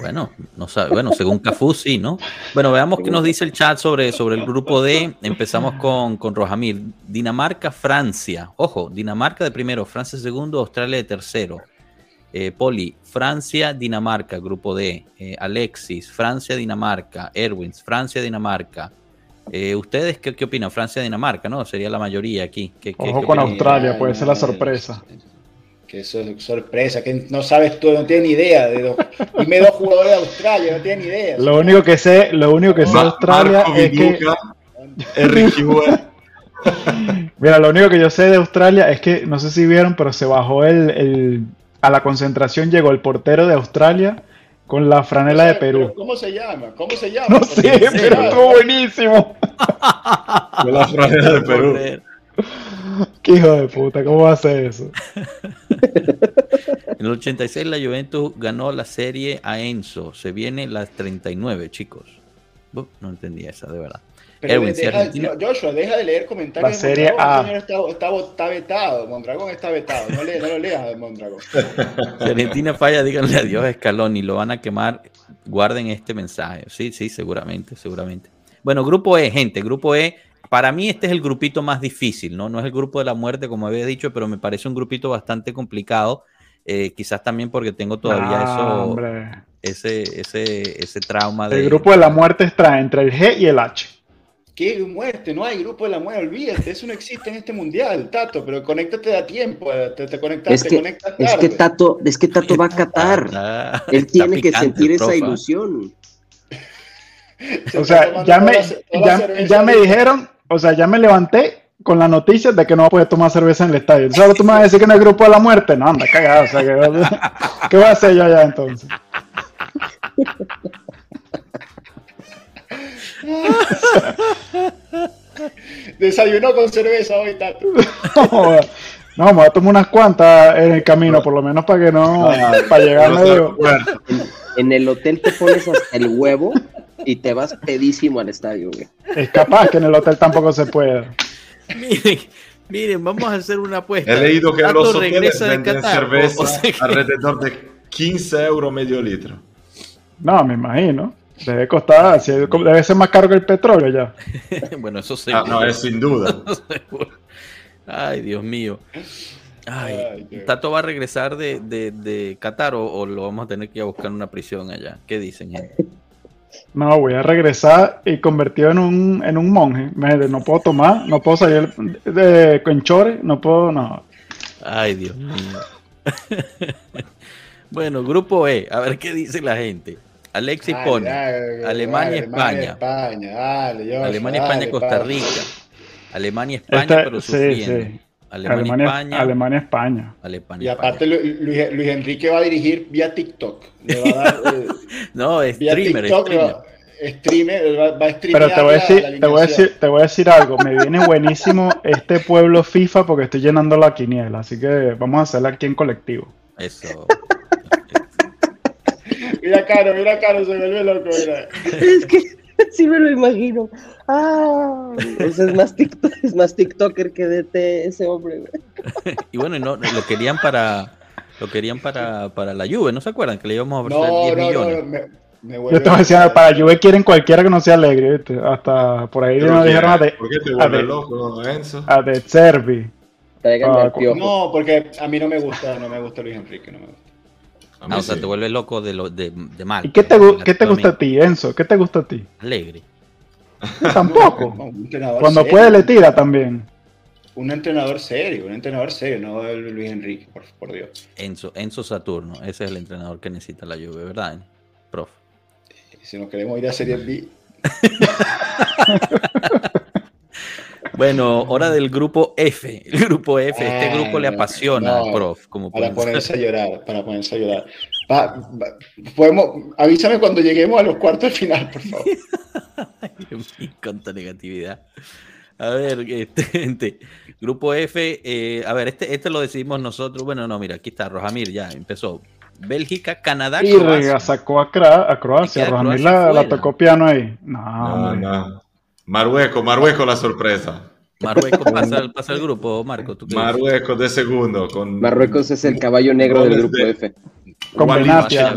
bueno, no sabe, bueno, según Cafú sí, ¿no? Bueno, veamos qué nos dice el chat sobre, sobre el grupo D. Empezamos con, con Rojamir. Dinamarca, Francia. Ojo, Dinamarca de primero, Francia de segundo, Australia de tercero. Eh, Poli, Francia, Dinamarca, grupo D. Eh, Alexis, Francia, Dinamarca. Erwins, Francia, Dinamarca. Eh, ¿Ustedes qué, qué opinan? Francia, Dinamarca, ¿no? Sería la mayoría aquí. ¿Qué, qué- Ojo qué con? Australia, puede ser la sorpresa. Que eso es sorpresa, que no sabes tú, no tienes ni idea. De dos, dime dos jugadores de Australia, no tienes ni idea. Lo único que sé, lo único que sé de Australia Marco es que, Viduca, Enrique Hue- mira, lo único que yo sé de Australia es que, no sé si vieron, pero se bajó el, el- a la concentración, llegó el portero de Australia con la franela de Perú. ¿Cómo se llama? ¿Cómo se llama? No sé, pero estuvo buenísimo. de la franela de Perú. Qué hijo de puta, ¿cómo va a hacer eso? En el 86 la Juventus ganó la serie a Enzo. Se viene las 39, chicos. No entendía esa, de verdad. Pero Erwin, si deja- Joshua, deja de leer comentarios. La Serie Mondragón, A. Está, está, está vetado. Mondragón está vetado. No, le, no lo leas de Mondragón. Si Argentina falla, díganle adiós a Scaloni, lo van a quemar. Guarden este mensaje. Sí, sí, seguramente, seguramente. Bueno, grupo E, gente, grupo E. Para mí este es el grupito más difícil, ¿no? No es el grupo de la muerte, como había dicho, pero me parece un grupito bastante complicado. Eh, quizás también porque tengo todavía Ah, eso, hombre. ese, ese, ese trauma de... El grupo de la muerte está entre el G y el H. ¿Qué muerte? No hay grupo de la muerte, olvídate, eso no existe en este mundial, Tato, pero conéctate a tiempo, eh, te, te conectas, Es te conectas es que Tato, es que Tato va a Qatar. Ah, Él está tiene que sentir esa profa. ilusión. Se O sea, ya me, ya, me dijeron, o sea, ya me levanté con la noticia de que no va a poder tomar cerveza en el estadio. Entonces, ahora tú me vas a decir que no hay grupo de la muerte. No, anda cagado. O sea, que, ¿qué voy a hacer yo allá entonces? Desayunó con cerveza hoy, Tato. No, no, me voy a tomar unas cuantas en el camino, por lo menos para que no, para llegar medio. en el hotel te pones hasta el huevo y te vas pedísimo al estadio, güey. Es capaz que en el hotel tampoco se pueda. Miren, miren, vamos a hacer una apuesta. He leído que Tato los hoteles regresa de venden Qatar, cerveza o- o sea que- alrededor de 15 euros medio litro. No, me imagino. Debe costar, debe ser más caro que el petróleo ya. bueno, eso se. Ah, no, es sin duda. Ay, Dios mío. Ay, Tato va a regresar de, de, de Qatar o, o lo vamos a tener que ir a buscar en una prisión allá. ¿Qué dicen, gente? No, voy a regresar y convertido en un, en un monje. No puedo tomar, no puedo salir de, de- no puedo, no. Ay, Dios mío. bueno, grupo E, a ver qué dice la gente. Alexis Dale, pone dale, Alemania, España. España, dale, Alemania, dale, España, Costa. Rica. Alemania, España, Esta- pero sí, sufriendo. sí. Alemania, Alemania, España. Alemania, España. Alemania, Y aparte Lu- Luis, Luis Enrique va a dirigir vía TikTok. Le va a dar, eh, No, es vía streamer, TikTok, streamer. va, streamer, va, va a streamear Pero te voy a decir, la te voy a decir, te voy a decir algo. Me viene buenísimo este pueblo FIFA porque estoy llenando la quiniela. Así que vamos a hacerla aquí en colectivo. Eso. Mira Caro, mira Caro, se vuelve loco, mira. Es que sí me lo imagino. Ah, sea, es más, TikTok, es más TikToker que DT ese hombre, güey. Y bueno, y no, lo querían para lo querían para, para la Juve, ¿no se acuerdan? Que le íbamos a ofrecer No, 10 no, millones. no, me, me vuelve Yo te voy a decir, para Juve quieren cualquiera que no sea alegre. ¿viste? Hasta por ahí nos dijeron a de, ¿Por qué te a vuelves de- loco, Enzo? a de Servi. Ah. No, porque a mí no me gusta, no me gusta Luis Enrique, no me gusta. Ah, o sea, sí. te vuelve loco de, lo, de, de mal. ¿Y qué te, qué te gusta a ti, Enzo? ¿Qué te gusta a ti? Alegre. Yo tampoco. No, Cuando serio. puede le tira también. Un entrenador serio, un entrenador serio, no el Luis Enrique, por, por Dios. Enzo, Enzo Saturno, ese es el entrenador que necesita la Juve, ¿verdad? Prof. Si nos queremos ir a Serie B, Bueno, hora del grupo F. El grupo F, este Ah, grupo le apasiona no, al prof, como para ponerse a llorar, para ponerse a llorar. Va- va- podemos, avísame cuando lleguemos a los cuartos de final, por favor. Cuánta negatividad. A ver, este, gente, grupo F, eh, a ver, este, este lo decidimos nosotros. Bueno, no, mira, aquí está, Rojamir ya empezó. Bélgica, Canadá, Y Croacia. sacó a, Croacia. Queda Rojamir Croacia la, la tocó piano ahí. No, No, no. Marruecos, Marruecos la sorpresa. Marruecos pasa, el grupo, Marco. ¿tú? Marruecos de segundo. Con Marruecos es el caballo negro del grupo de- F. Con Benatia.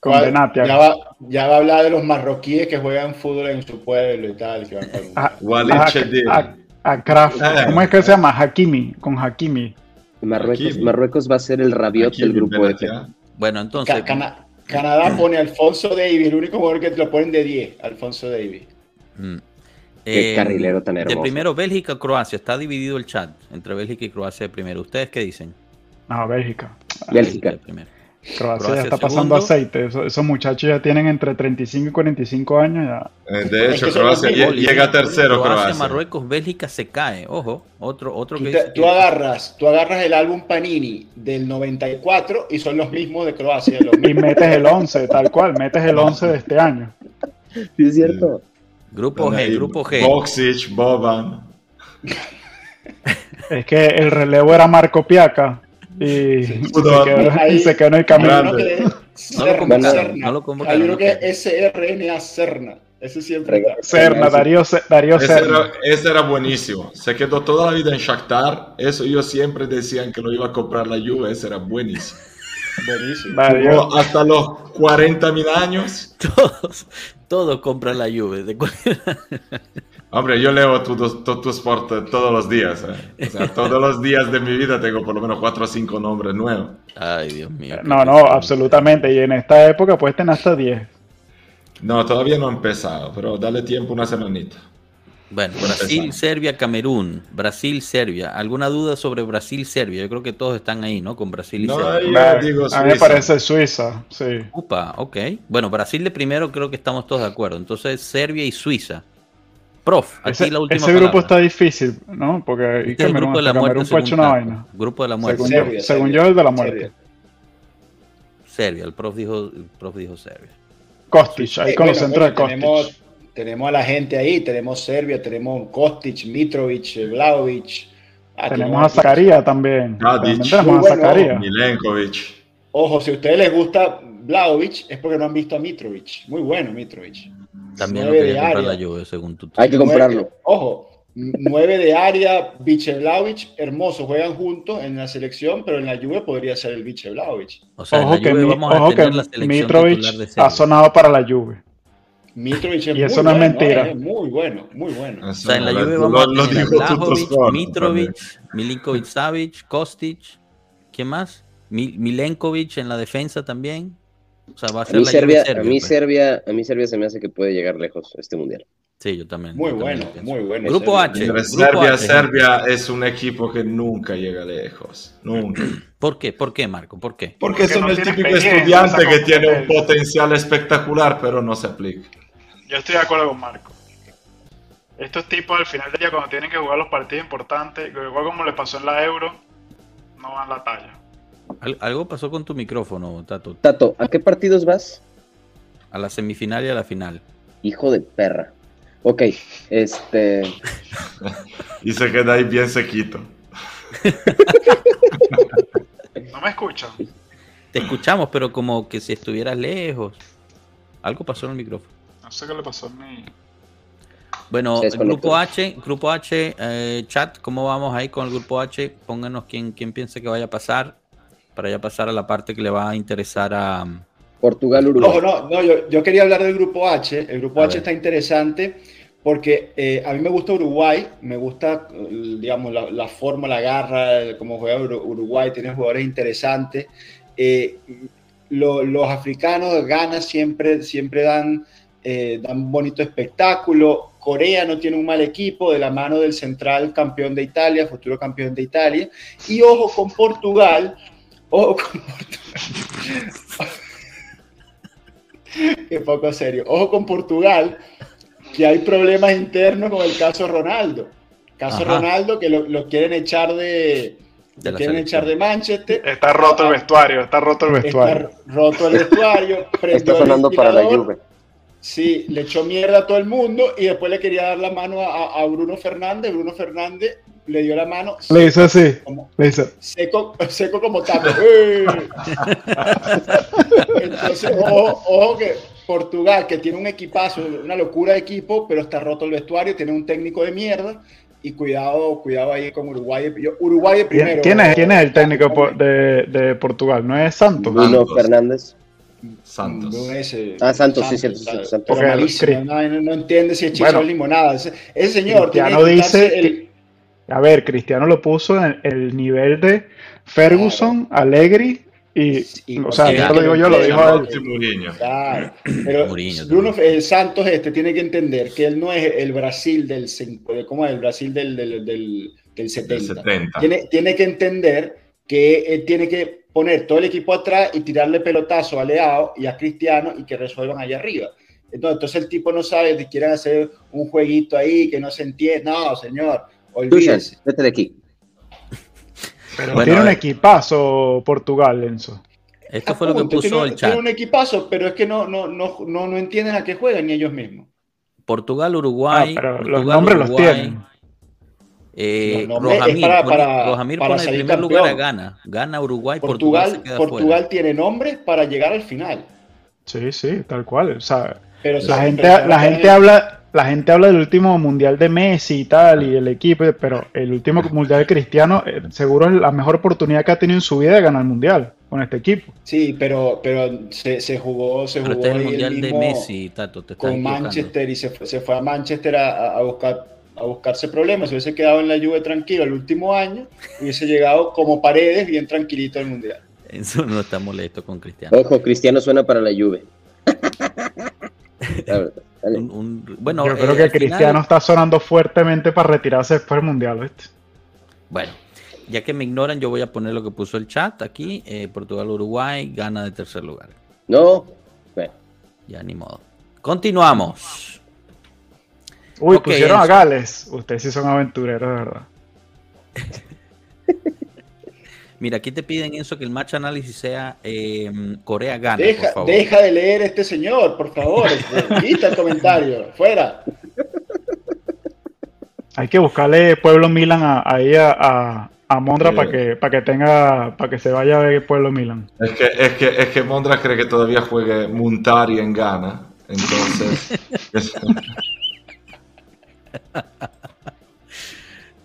Con Benatia. Ya va, ya va a hablar de los marroquíes que juegan fútbol en su pueblo y tal. Que van. A, Walid a- Chedid. a- a Kraft. Ah. ¿Cómo es que se llama? Hakimi. Con Hakimi. Marruecos, va a ser el rabiot del grupo F. Bueno, entonces, Ca- Cana- Canadá pone a Alfonso Davis, el único jugador que te lo ponen de 10, Alfonso Davis. mm, Qué eh, carrilero tan de hermoso. primero Bélgica, Croacia. Está dividido el chat entre Bélgica y Croacia de primero. ¿Ustedes qué dicen? No, Bélgica. Bélgica. de primero. Croacia, Croacia ya está pasando segundo. aceite. Eso- esos muchachos ya tienen entre 35 y 45 años. Ya. Eh, De Es hecho, que Croacia los lle- Bolivia, llega tercero. Croacia, Croacia. Marruecos, Bélgica se cae. Ojo, otro, otro Tú, que dice tú que- agarras, tú agarras el álbum Panini del 94 y son los mismos de Croacia. Los Y mismos. metes el 11, tal cual. Metes el 11 de este año. Sí, es cierto. Grupo G, Ahí, grupo G. Boxic, Boban. Es que el relevo era Marco Piaca. Y, se, Pudo- quedó, Ahí- se quedó en el camino. uno que es No no lo convocaron, Hay uno que es SRNA Serna. Ese siempre está. Serna, Darío, Darío Ese Serna. era, ese era buenísimo. Se quedó toda la vida en Shakhtar. Eso ellos siempre decían que lo iba a comprar la Juve. Ese era buenísimo. Buenísimo. Darío, hasta los 40 mil años. Todos, todos compran la Juve. de cualquier- Hombre, yo leo tu, tu, sport todos los días. eh. O sea, todos los días de mi vida tengo por lo menos 4 o 5 nombres nuevos. Ay, Dios mío. no, no, absolutamente. Y en esta época puedes tener hasta 10. No, todavía no he empezado, pero dale tiempo una semanita. Bueno, Brasil. Serbia, Camerún. Brasil, Serbia. ¿Alguna duda sobre Brasil, Serbia? Yo creo que todos están ahí, ¿no? Con Brasil y No, Serbia. ahí- Yo digo a mí me Suiza. parece Suiza, sí. Upa, ok. Bueno, Brasil de primero creo que estamos todos de acuerdo. Entonces, Serbia y Suiza. Prof, aquí Ese, la última ese grupo palabra. está difícil, ¿no? Porque Este es el Camerún, grupo de la muerte. Camerún fue hecho según una vaina. Grupo de la muerte. Según, Serbia. yo, según Serbia, yo, el de la muerte. Serbia. Serbia, el prof dijo, el prof dijo Serbia. Kostic, ahí Eh, con los bueno, centros de Kostic. tenemos, tenemos a la gente ahí, tenemos Serbia, tenemos Kostic, Mitrovic, Vlaovic. Ah, tenemos a Zacarías también. Tenemos a. Zacarías. Milenkovic. Ojo, si a ustedes les gusta Vlaovic es porque no han visto a Mitrovic. Muy bueno Mitrovic. También lo quería comprar la Juve, según tu Hay que comprarlo. Nueve- ojo, nueve de área, Viche Vlaovic, hermoso, juegan juntos en la selección, pero en la Juve podría ser el Viche Vlaovic. O sea, en Ojo la que, Juve vamos a ojo que tener la selección Mitrovic titular de ha sonado para la Juve. Mitrovic es Y muy eso no es bueno, mentira. eh, muy bueno, muy bueno. O sea, en la Eso, Juve vamos a lo tener a Vlahovic, Sport Mitrovic, Milinkovic Savic, Kostic, ¿quién más? Mi- Milenkovic en la defensa también. O sea, va a A ser mí, la Serbia, Juve a mí pues. Serbia, a mí Serbia se me hace que puede llegar lejos este mundial. Sí, yo también. Muy yo también bueno, pienso. muy bueno. Grupo Serbia. H. Grupo Serbia, H. Serbia es un equipo que nunca llega lejos. Nunca. ¿Por qué? ¿Por qué, Marco? ¿Por qué? Porque Porque son no el típico estudiante que tiene un potencial espectacular, pero no se aplica. Yo estoy de acuerdo con Marco. Estos tipos al final del día cuando tienen que jugar los partidos importantes, igual como le pasó en la Euro, no van la talla. Al- algo pasó con tu micrófono, Tato. Tato, ¿a qué partidos vas? A la semifinal y a la final. Hijo de perra. Ok, este. Y se queda ahí bien sequito. ¿No me escuchan? Te escuchamos, pero como que si estuvieras lejos. Algo pasó en el micrófono. No sé qué le pasó a mí. Bueno, desconectó. grupo H, grupo H, eh, chat, ¿cómo vamos ahí con el grupo H? Pónganos quién, quién piensa que vaya a pasar, para ya pasar a la parte que le va a interesar a... Portugal, Uruguay. Ojo, no, no, yo, yo quería hablar del grupo H. El grupo A H ver. está interesante porque eh, a mí me gusta Uruguay, me gusta, digamos, la, la forma, la garra, el- cómo juega Uru- Uruguay, tiene jugadores interesantes. Eh, lo- los africanos, Ghana, siempre, siempre dan, eh, dan un bonito espectáculo. Corea no tiene un mal equipo, de la mano del central campeón de Italia, futuro campeón de Italia. Y ojo con Portugal, ojo con Portugal. Qué poco serio. Ojo con Portugal, que hay problemas internos con el caso Ronaldo. Caso Ajá. Ronaldo que lo, lo quieren echar de, De lo la quieren selección. echar de Manchester. Está roto el vestuario, está roto el vestuario. Está roto el vestuario. Está el sonando para la Juve. Sí, le echó mierda a todo el mundo y después le quería dar la mano a, a Bruno Fernández. Bruno Fernández le dio la mano Le hizo así, como, le hizo. seco, seco como taco. ¡Eh! Entonces, ojo, ojo que Portugal, que tiene un equipazo, una locura de equipo, pero está roto el vestuario, tiene un técnico de mierda. Y cuidado, cuidado ahí con Uruguay. Yo- Uruguay primero. ¿Quién es, quién es el técnico de, de Portugal? ¿No es Santos? Bruno. Fernández. Santos. No, ese- Ah, Santos, sí, cierto, Santos, Santos. Pero no, no- no entiende si es chicha Bueno. o limonada. Ese, ese señor tiene Cristiano que dice el- A ver, Cristiano lo puso en el nivel de Ferguson, Allegri y, Y- o sea, y- no lo digo yo, lo dijo. Y Mourinho. Claro, pero Mourinho Bruno eh, Santos este tiene que entender que él no es el Brasil del ¿cómo es? El Brasil del, del, del, del 70. Del 70. Tiene, tiene que entender que él tiene que poner todo el equipo atrás y tirarle pelotazo a Leao y a Cristiano y que resuelvan allá arriba. Entonces, entonces el tipo no sabe si quieren hacer un jueguito ahí que no se entiende. No, señor, Dusan, olvídese. vete de aquí. Pero Bueno, tiene un equipazo Portugal, Enzo. Esto fue lo que puso tiene, el chat. Tiene un equipazo, pero es que no, no, no, no, no entienden a qué juegan ni ellos mismos. Portugal, Uruguay. Ah, pero los nombres los tienen. Eh, para- para- Rojamir para pone en salir primer lugar a. Ghana. Gana Uruguay, Portugal, Portugal, se queda Portugal fuera. tiene nombres para llegar al final. Sí, sí, tal cual. O sea, Pero la gente, la gente habla, la gente habla del último mundial de Messi y tal, y el equipo, pero el último mundial de Cristiano, eh, seguro es la mejor oportunidad que ha tenido en su vida de ganar el mundial con este equipo. Sí, pero, pero se, se jugó, se Pero jugó este el mundial de mismo Messi, Tato. Te estás con. Manchester y se fue, se fue a Manchester a buscar a buscarse problemas. Si hubiese quedado en la Juve tranquilo el último año, hubiese llegado como paredes bien tranquilito al mundial. Eso no está molesto con Cristiano. Ojo, Cristiano suena para la Juve. La verdad. Dale. Un- un- bueno, Yo eh, creo que al final- Cristiano está sonando fuertemente para retirarse después del mundial, ¿viste? Bueno, ya que me ignoran, yo voy a poner lo que puso el chat aquí. eh, Portugal-Uruguay gana de tercer lugar. No. Bueno, Ya ni modo. Continuamos. Uy, pusieron a. Gales. Ustedes sí son aventureros, de verdad. Mira, aquí te piden eso que el match análisis sea eh, Corea gana, por Deja, favor. deja de leer este señor, por favor. Quita el comentario. Fuera. Hay que buscarle Pueblo Milan a, ahí a, a, a Mondra Sí. para que, para que tenga, para que se vaya a ver pueblo Milan. Es que, es que, es que Mondra cree que todavía juegue Muntari en Ghana. Entonces, es-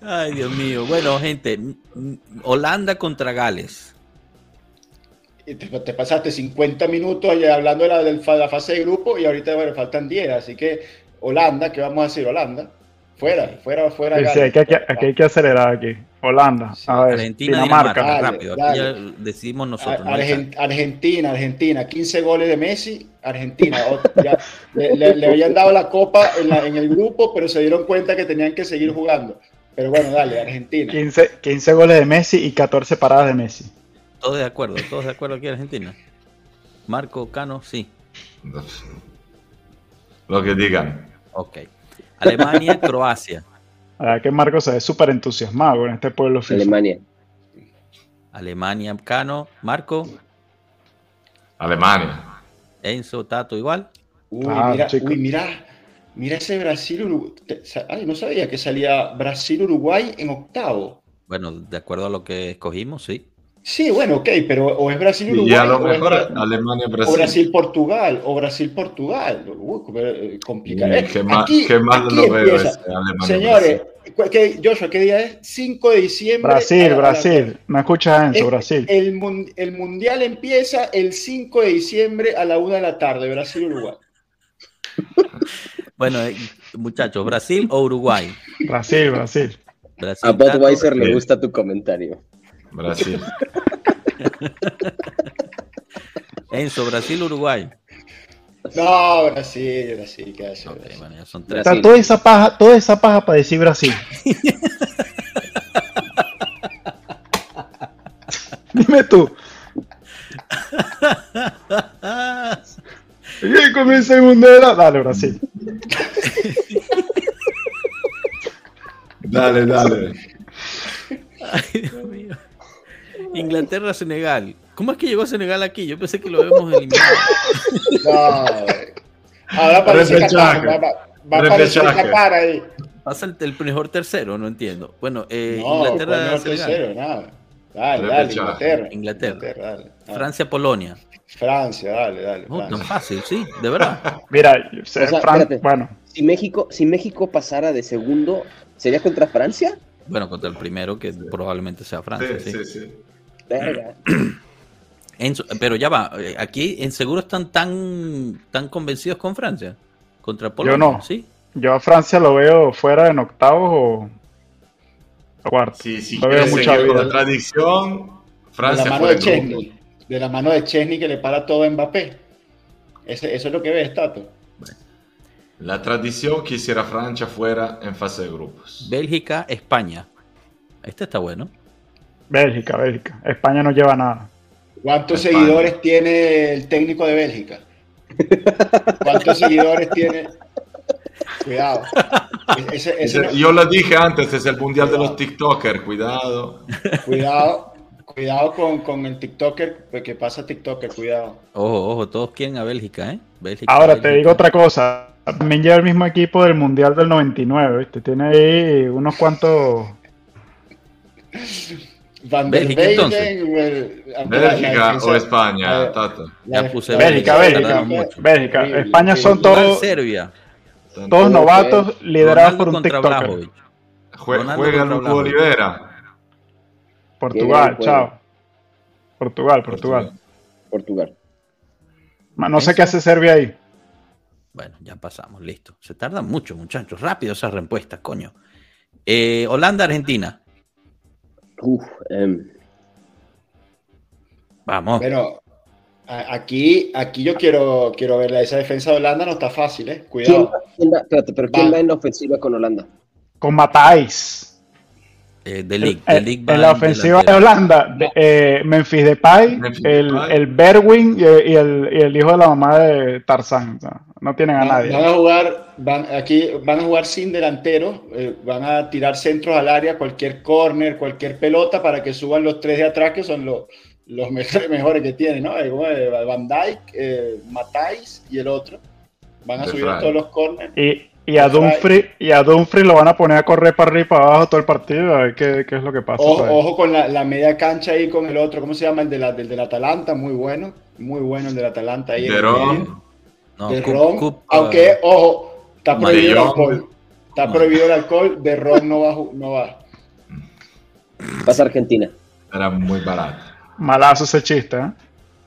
Ay, Dios mío. Bueno, gente, Holanda contra Gales. Te, te pasaste 50 minutos hablando de la fase de grupo y ahorita bueno, faltan 10. Así que Holanda, ¿qué vamos a decir? Holanda. Fuera, fuera, fuera. Sí, sí, hay que, aquí hay que acelerar aquí. Holanda, Sí. a ver, Argentina, Dinamarca. Dinamarca, Dale, rápido. Aquí dale. ya decidimos nosotros. ¿no? Argen- Argentina, Argentina, 15 goles de Messi, Argentina. O- ya, le, le- le habían dado la copa en, la- en el grupo, pero se dieron cuenta que tenían que seguir jugando. Pero bueno, dale, Argentina. 15, 15 goles de Messi y 14 paradas de Messi. Todos de acuerdo, todos de acuerdo aquí en Argentina. Marco, Cano, sí. lo que digan. Ok. Alemania, Croacia. La verdad que Marco se ve súper entusiasmado con este pueblo FIFA. Alemania. Alemania, Cano, Marco, Alemania. Enzo, Tato, igual. Uy, Ah, mira, uy, mira, mira ese Brasil, Uruguay. Ay, no sabía que salía Brasil-Uruguay en octavo. Bueno, de acuerdo a lo que escogimos, sí. Sí, bueno, ok, pero o es Brasil-Uruguay Y a lo mejor Bra- o Alemania-Brasil. Brasil-Portugal, o Brasil-Portugal. Eh, complicado. Eh, Qué mal, aquí- qué mal aquí lo veo ese Alemania-Brasil. Señores, ¿cu- qué- Joshua, ¿qué día es? 5 de diciembre. Brasil, la- Brasil. ¿Me escuchas, Enzo? Brasil. El, mun- el mundial empieza el 5 de diciembre a la 1 de la tarde, Brasil-Uruguay. Bueno, eh, muchachos, ¿Brasil o Uruguay? Brasil, Brasil. Brasil, A Budweiser le gusta tu comentario. Brasil. Enzo, Brasil, Uruguay. No, Brasil, Brasil, ¿qué hace? Ok, Brasil? bueno, ya son tres. Está toda esa paja, toda esa paja para decir Brasil. Dime tú. Y ahí comienza el mundial. Dale, Brasil. Dale, dale. Ay, Dios mío. Inglaterra, Senegal. ¿Cómo es que llegó Senegal aquí? Yo pensé que lo habíamos eliminado. No, güey. Ahora parece. Qatar, va, va, va a aparecer. Qatar ahí. Pasa el, el mejor tercero, no entiendo. Bueno, eh, No, Inglaterra, no Senegal. tercero, nada. Dale, dale. Inglaterra. Inglaterra. dale. Francia, Polonia. Francia, dale, dale. No, tan Francia. fácil, sí, de verdad. Mira, O sea, Fran- espérate. bueno, Si México, si México pasara de segundo, ¿sería contra Francia? Bueno, contra el primero, que probablemente sea Francia. Sí, sí. sí, sí. Verga. Pero ya va, eh, aquí en seguro están tan, tan convencidos con Francia. Contra Polonia. no. Sí. yo a Francia lo veo fuera en octavos o o cuarto. Sí, No veo mucha vida. la tradición, De la Francia mano fue de. Chesney. De la mano de Chesney que le para todo a Mbappé. Ese- eso es lo que ves, Tato. La tradición quisiera Francia fuera en fase de grupos. Bélgica, España. Este está bueno. Bélgica, Bélgica. España no lleva nada. ¿Cuántos España. seguidores tiene el técnico de Bélgica? ¿Cuántos seguidores tiene? Cuidado. Ese- ese no- Yo lo dije antes, es el mundial de los TikTokers, cuidado. cuidado, cuidado con, con el TikToker, porque pasa TikToker, cuidado. Ojo, ojo, todos quieren a Bélgica, ¿eh? Bélgica, Ahora te digo otra cosa. También lleva el mismo equipo del Mundial del 99, ¿viste? Tiene ahí unos cuantos... Van der Bélgica, entonces. el- la- la Bélgica o España, la- Tato. la- Ya puse la Bélgica, Bélgica. Bélgica. España son todos, Serbia. todos novatos liderados por un TikToker. Blajovic. Jue- juega Luco. Olivera. Portugal, chao. Portugal, Portugal. Portugal. No sé qué hace Serbia ahí. Bueno, ya pasamos, listo. Se tarda mucho, muchachos. Rápido esas respuestas, coño. Eh, Holanda, Argentina. Uf, em, Vamos. Bueno, aquí, aquí yo quiero, quiero verla. Esa defensa de Holanda no está fácil, ¿eh? ¿quién, Cuidado. quién va, espérate, pero ¿quién Va. va en la ofensiva con Holanda? Con Matáis. Eh, de Ligt, En, de Ligt va en la en ofensiva de. Holanda, de- eh, Memphis Depay, Memphis el, Depay. el Berwin y, y el, y el hijo de la mamá de Tarzán. O sea, no tienen a Van, nadie. van a jugar, van, aquí van a jugar sin delantero, eh, van a tirar centros al área, cualquier corner, cualquier pelota para que suban los tres de atrás que son los, los mejores, mejores que tienen, ¿no? Eh, eh, Van Dijk, eh, Matáis y el otro. Van a De subir Vrij. todos los corners. Y, Y a Dumfries, y a Dumfries lo van a poner a correr para arriba y para abajo todo el partido, a ver qué, qué es lo que pasa. Ojo, ojo con la, la media cancha ahí con el otro, ¿cómo se llama? El, de la, del del Atalanta, muy bueno. Muy bueno el del Atalanta ahí. en el medio. Verón, No, de Cup- ron, Cup- aunque, ojo, está prohibido el alcohol. Está prohibido el alcohol, de ron no va. No va. Pasa Argentina. era muy barato. Malazo ese chiste, ¿eh?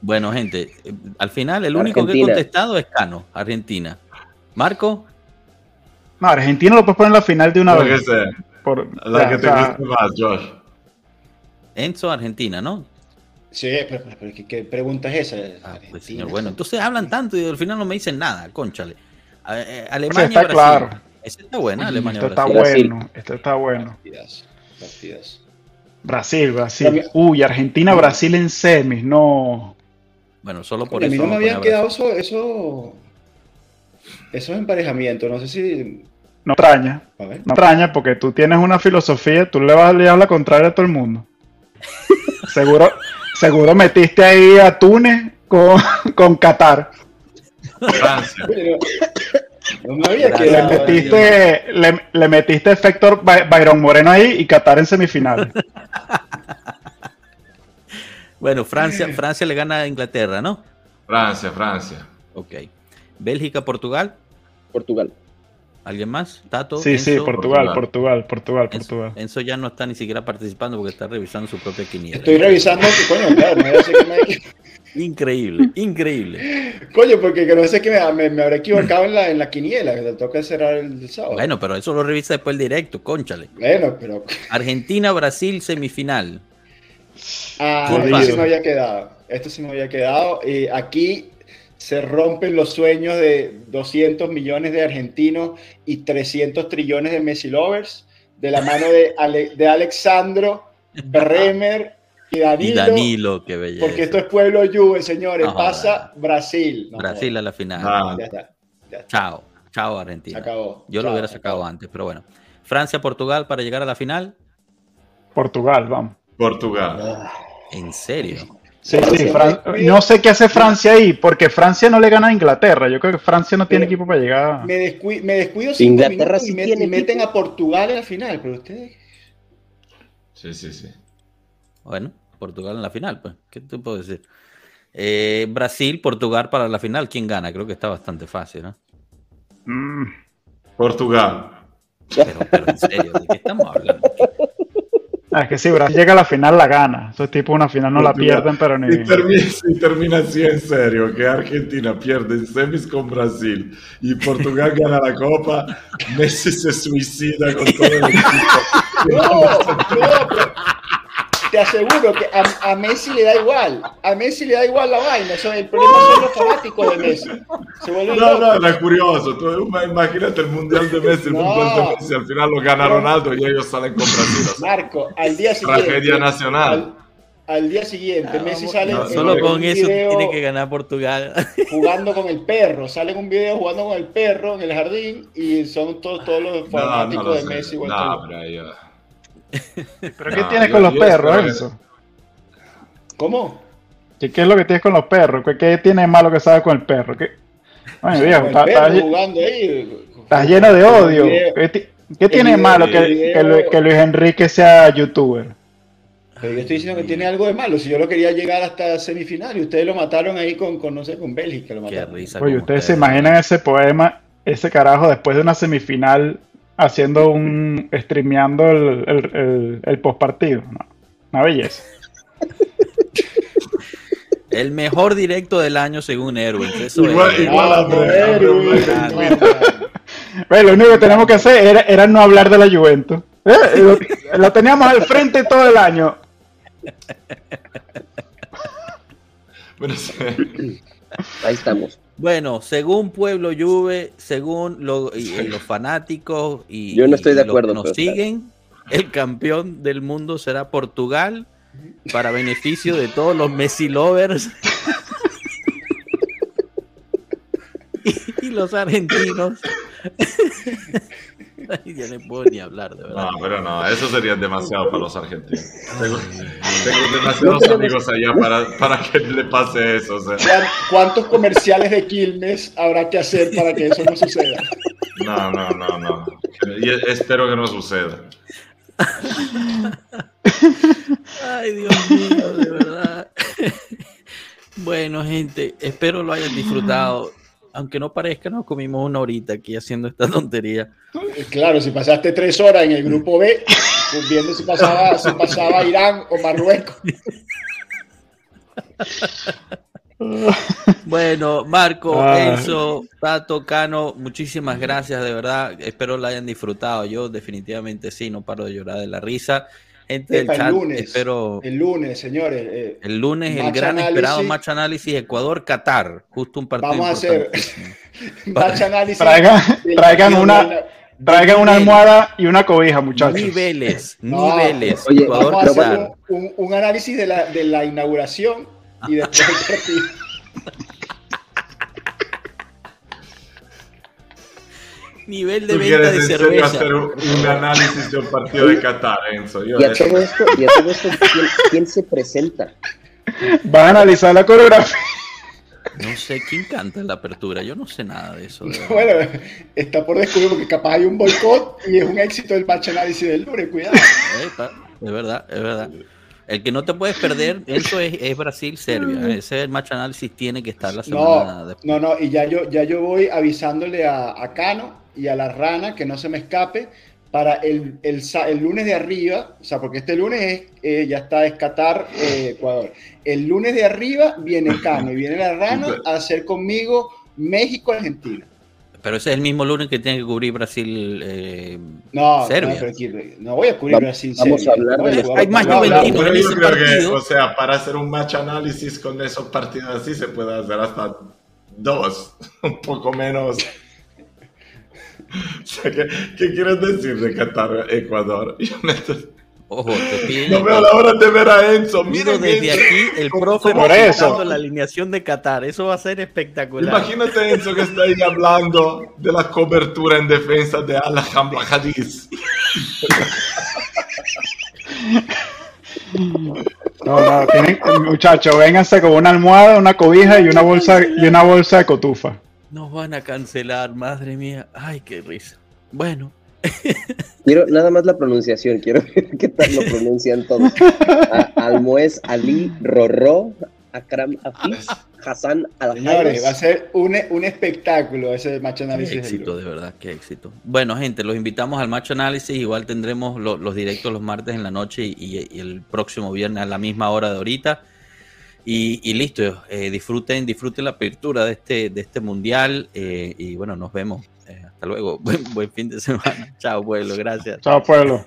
Bueno, gente, eh, al final el único que he contestado es Cano, Argentina. Marco, No, Argentina lo puedes poner en la final de una que vez. Por- la ya, que o te sea, guste más, Josh. Enzo, Argentina, ¿no? Sí, pero, ¿qué, qué pregunta es esa? Ah, pues señor, bueno, entonces hablan tanto y al final no me dicen nada, conchale. Eh, Ese Alemania, está Brasil. claro. Ese está buena, Alemania, Este está Brasil. Bueno, este está bueno. Partidas, partidas. Brasil, Brasil. Uy, Argentina, Brasil en semis, no. Bueno, solo por Coño, a eso. mí no me habían quedado eso, eso, esos emparejamientos. No sé si. No extraña, A ver. no extraña porque tú tienes una filosofía, tú le vas a llevar la contraria a todo el mundo. seguro, seguro metiste ahí a Túnez con, con Qatar. Francia. Pero, no me había Gracias, Le metiste, le, le metiste efecto By- Byron Moreno ahí y Qatar en semifinales. Bueno, Francia, Francia le gana a Inglaterra, ¿no? Francia, Francia. Ok. Bélgica, Portugal. Portugal. ¿Alguien más? Tato. Sí, sí? Portugal, Portugal. Portugal, Portugal, Enzo, Portugal. Enzo ya no está ni siquiera participando porque está revisando su propia quiniela. Estoy revisando que, coño, claro, a decir que me- Increíble, increíble. Coño, porque que no sé que me, me, me habré equivocado en la, en la quiniela, que te toca cerrar el sábado. Bueno, pero eso lo revisa después el directo, conchale. Bueno, pero Argentina, Brasil, semifinal. ah, esto sí me había quedado. Esto sí me había quedado. Y aquí se rompen los sueños de 200 millones de argentinos y 300 trillones de Messi lovers de la mano de, Ale- de Alexandro, Bremer y Danilo. Y Danilo, qué belleza. Porque esto es pueblo Juve, señores. No Pasa Brasil. No, Brasil a la final. Ah, Ya está. Ya está. Chao, chao Se Argentina. acabó. Yo lo Chao, hubiera se sacado acabó. antes, pero bueno. Francia, Portugal para llegar a la final. Portugal, vamos. Portugal. ¿En serio? Sí, Francia, sí, Fran- me- no sé qué hace Francia ahí, porque Francia no le gana a Inglaterra. Yo creo que Francia no tiene Pero- equipo para llegar. Me, me descuido cinco Inglaterra minutos y, sí tiene y meten equipo. a Portugal en la final, pero ustedes. Sí, sí, sí. Bueno, Portugal en la final, pues. ¿Qué te puedo decir? Eh, Brasil, Portugal para la final. ¿Quién gana? Creo que está bastante fácil, ¿no? Mm, Portugal. Pero, pero en serio, ¿de qué estamos hablando? Es que si Brasil llega a la final, la gana. Esos tipos una final no la pierden, pero ni. Si termina, si termina así en serio, que Argentina pierde en semis con Brasil y Portugal gana la Copa, Messi se suicida con todo el equipo. No, no, te aseguro que a, a Messi le da igual. A Messi le da igual la vaina. Eso, el problema son los fanáticos de Messi. Se No, no, era curioso. Tú, imagínate el Mundial de Messi, el No. Mundial de Messi, al final lo gana Ronaldo y ellos salen con Brasil. O sea, Marco, al día siguiente. Tragedia nacional. Al, al día siguiente, Messi sale no, Solo con un eso video tiene que ganar Portugal. jugando con el perro. Sale un video jugando con el perro en el jardín y son todos, todos los fanáticos no lo de sé. Messi. No, pero ahí, uh, ¿Pero qué No, tienes yo- con los perros, Enzo? ¿Cómo? ¿Qué, qué es lo que tienes con los perros? ¿Qué, qué tiene de malo que sabes con el perro? ¿Qué, Oye, viejo, el está- perro está- jugando ahí. estás lleno de odio. ¿Qué, ti- qué tiene malo que, Luis Enrique sea youtuber? Pero yo estoy diciendo que tiene algo de malo. Si yo lo quería llegar hasta semifinal y ustedes lo mataron ahí con, con no sé, con Bélgica. Lo Qué mataron. risa. Oye, ustedes se imaginan ese poema, ese carajo, después de una semifinal, haciendo un. streameando el, el, el, el postpartido. No, una belleza. El mejor directo del año según Erwin. Eso Igual- es. igual a André, André, Erwin, André. no, Ve, lo único que tenemos que hacer era, era no hablar de la Juventus. Eh, Lo, lo teníamos al frente todo el año. Bueno, sí. Ahí estamos. Bueno, según Pueblo Juve, según lo- y- y los fanáticos y, Yo no estoy de los acuerdo, que nos siguen, el campeón del mundo será Portugal para beneficio de todos los Messi lovers y, y los argentinos. Ya no puedo ni hablar, de verdad. No, pero no, eso sería demasiado para los argentinos. Tengo, tengo demasiados amigos allá para, para que le pase eso. O sea, ¿Cuán- ¿Cuántos comerciales de Quilmes habrá que hacer para que eso no suceda? No, no, no, no. Y espero que no suceda. Ay, Dios mío, de verdad. Bueno, gente, espero lo hayan disfrutado. Aunque no parezca, nos comimos una horita aquí haciendo esta tontería. Claro, si pasaste tres horas en el grupo B, pues viendo si pasaba, si pasaba Irán o Marruecos. Bueno, Marco, Ay. Enzo, Tato, Cano, muchísimas gracias, de verdad. Espero lo hayan disfrutado. Yo definitivamente sí, no paro de llorar de la risa. Del Epa, el chat, lunes. espero El lunes, señores. eh, el lunes el gran análisis. esperado match análisis Ecuador-Qatar. Justo un partido Vamos a hacer match análisis Traigan, traigan una, la- traigan una almohada y una cobija, muchachos. Niveles, No, niveles. oye, Ecuador, Vamos a hacer Qatar. un, un- un análisis de la, de la inauguración y después Nivel de ¿Tú venta quieres de cerveza. hacer un, un análisis del partido de Qatar, Enzo? Yo Y a todo esto, y a todo esto ¿quién, quién se presenta? Van a analizar la coreografía. No sé quién canta en la apertura. Yo no sé nada de eso. de. Bueno, está por descubrir porque capaz hay un boicot y es un éxito el match análisis del lunes, cuidado. Epa, es verdad, es verdad. El que no te puedes perder, eso es, es Brasil-Serbia. Ese match análisis tiene que estar la semana No, después. no, no, y ya yo, ya yo voy avisándole a, a Cano y a la rana que no se me escape para el, el, el lunes de arriba, o sea, porque este lunes es, eh, ya está es Qatar, eh, Ecuador. El lunes de arriba viene Cano y viene la rana a hacer conmigo México-Argentina. Pero ese es el mismo lunes que tiene que cubrir Brasil. eh, No, Serbia. no, aquí- no voy a cubrir Brasil. vamos Serbia. a hablar de- Hay más no voy a hablar- Juventino. Pero en ese creo que, partido- o sea, para hacer un match análisis con esos partidos así se puede hacer hasta dos, un poco menos. O sea, ¿qué, qué quieres decir de Qatar, Ecuador? Ojo, te piden. no veo la hora de ver a Enzo. Miren desde Enzo. aquí el ¿Cómo- profe Por eso. la alineación de Qatar. Eso va a ser espectacular. Imagínate Enzo que está ahí hablando de la cobertura en defensa de Alhambra Hadith. No, no, tienen, muchachos, vénganse con una almohada, una cobija y una bolsa y una bolsa de cotufa. Nos van a cancelar, madre mía. Ay, qué risa. Bueno, Quiero nada más la pronunciación, quiero ver qué tal lo pronuncian todos. A- Almoez Ali Rorro Akram Afif Hassan Al Señores, va a ser un, un espectáculo ese match qué análisis. del éxito, de verdad, qué éxito. Bueno, gente, los invitamos al macho análisis. Igual tendremos lo- los directos los martes en la noche y, y- y el próximo viernes a la misma hora de ahorita. Y, y listo, eh, disfruten, disfruten la apertura de este, de este mundial. eh, y bueno, nos vemos. Eh, hasta luego. Buen, buen fin de semana. Chao, pueblo. Gracias. Chao, pueblo.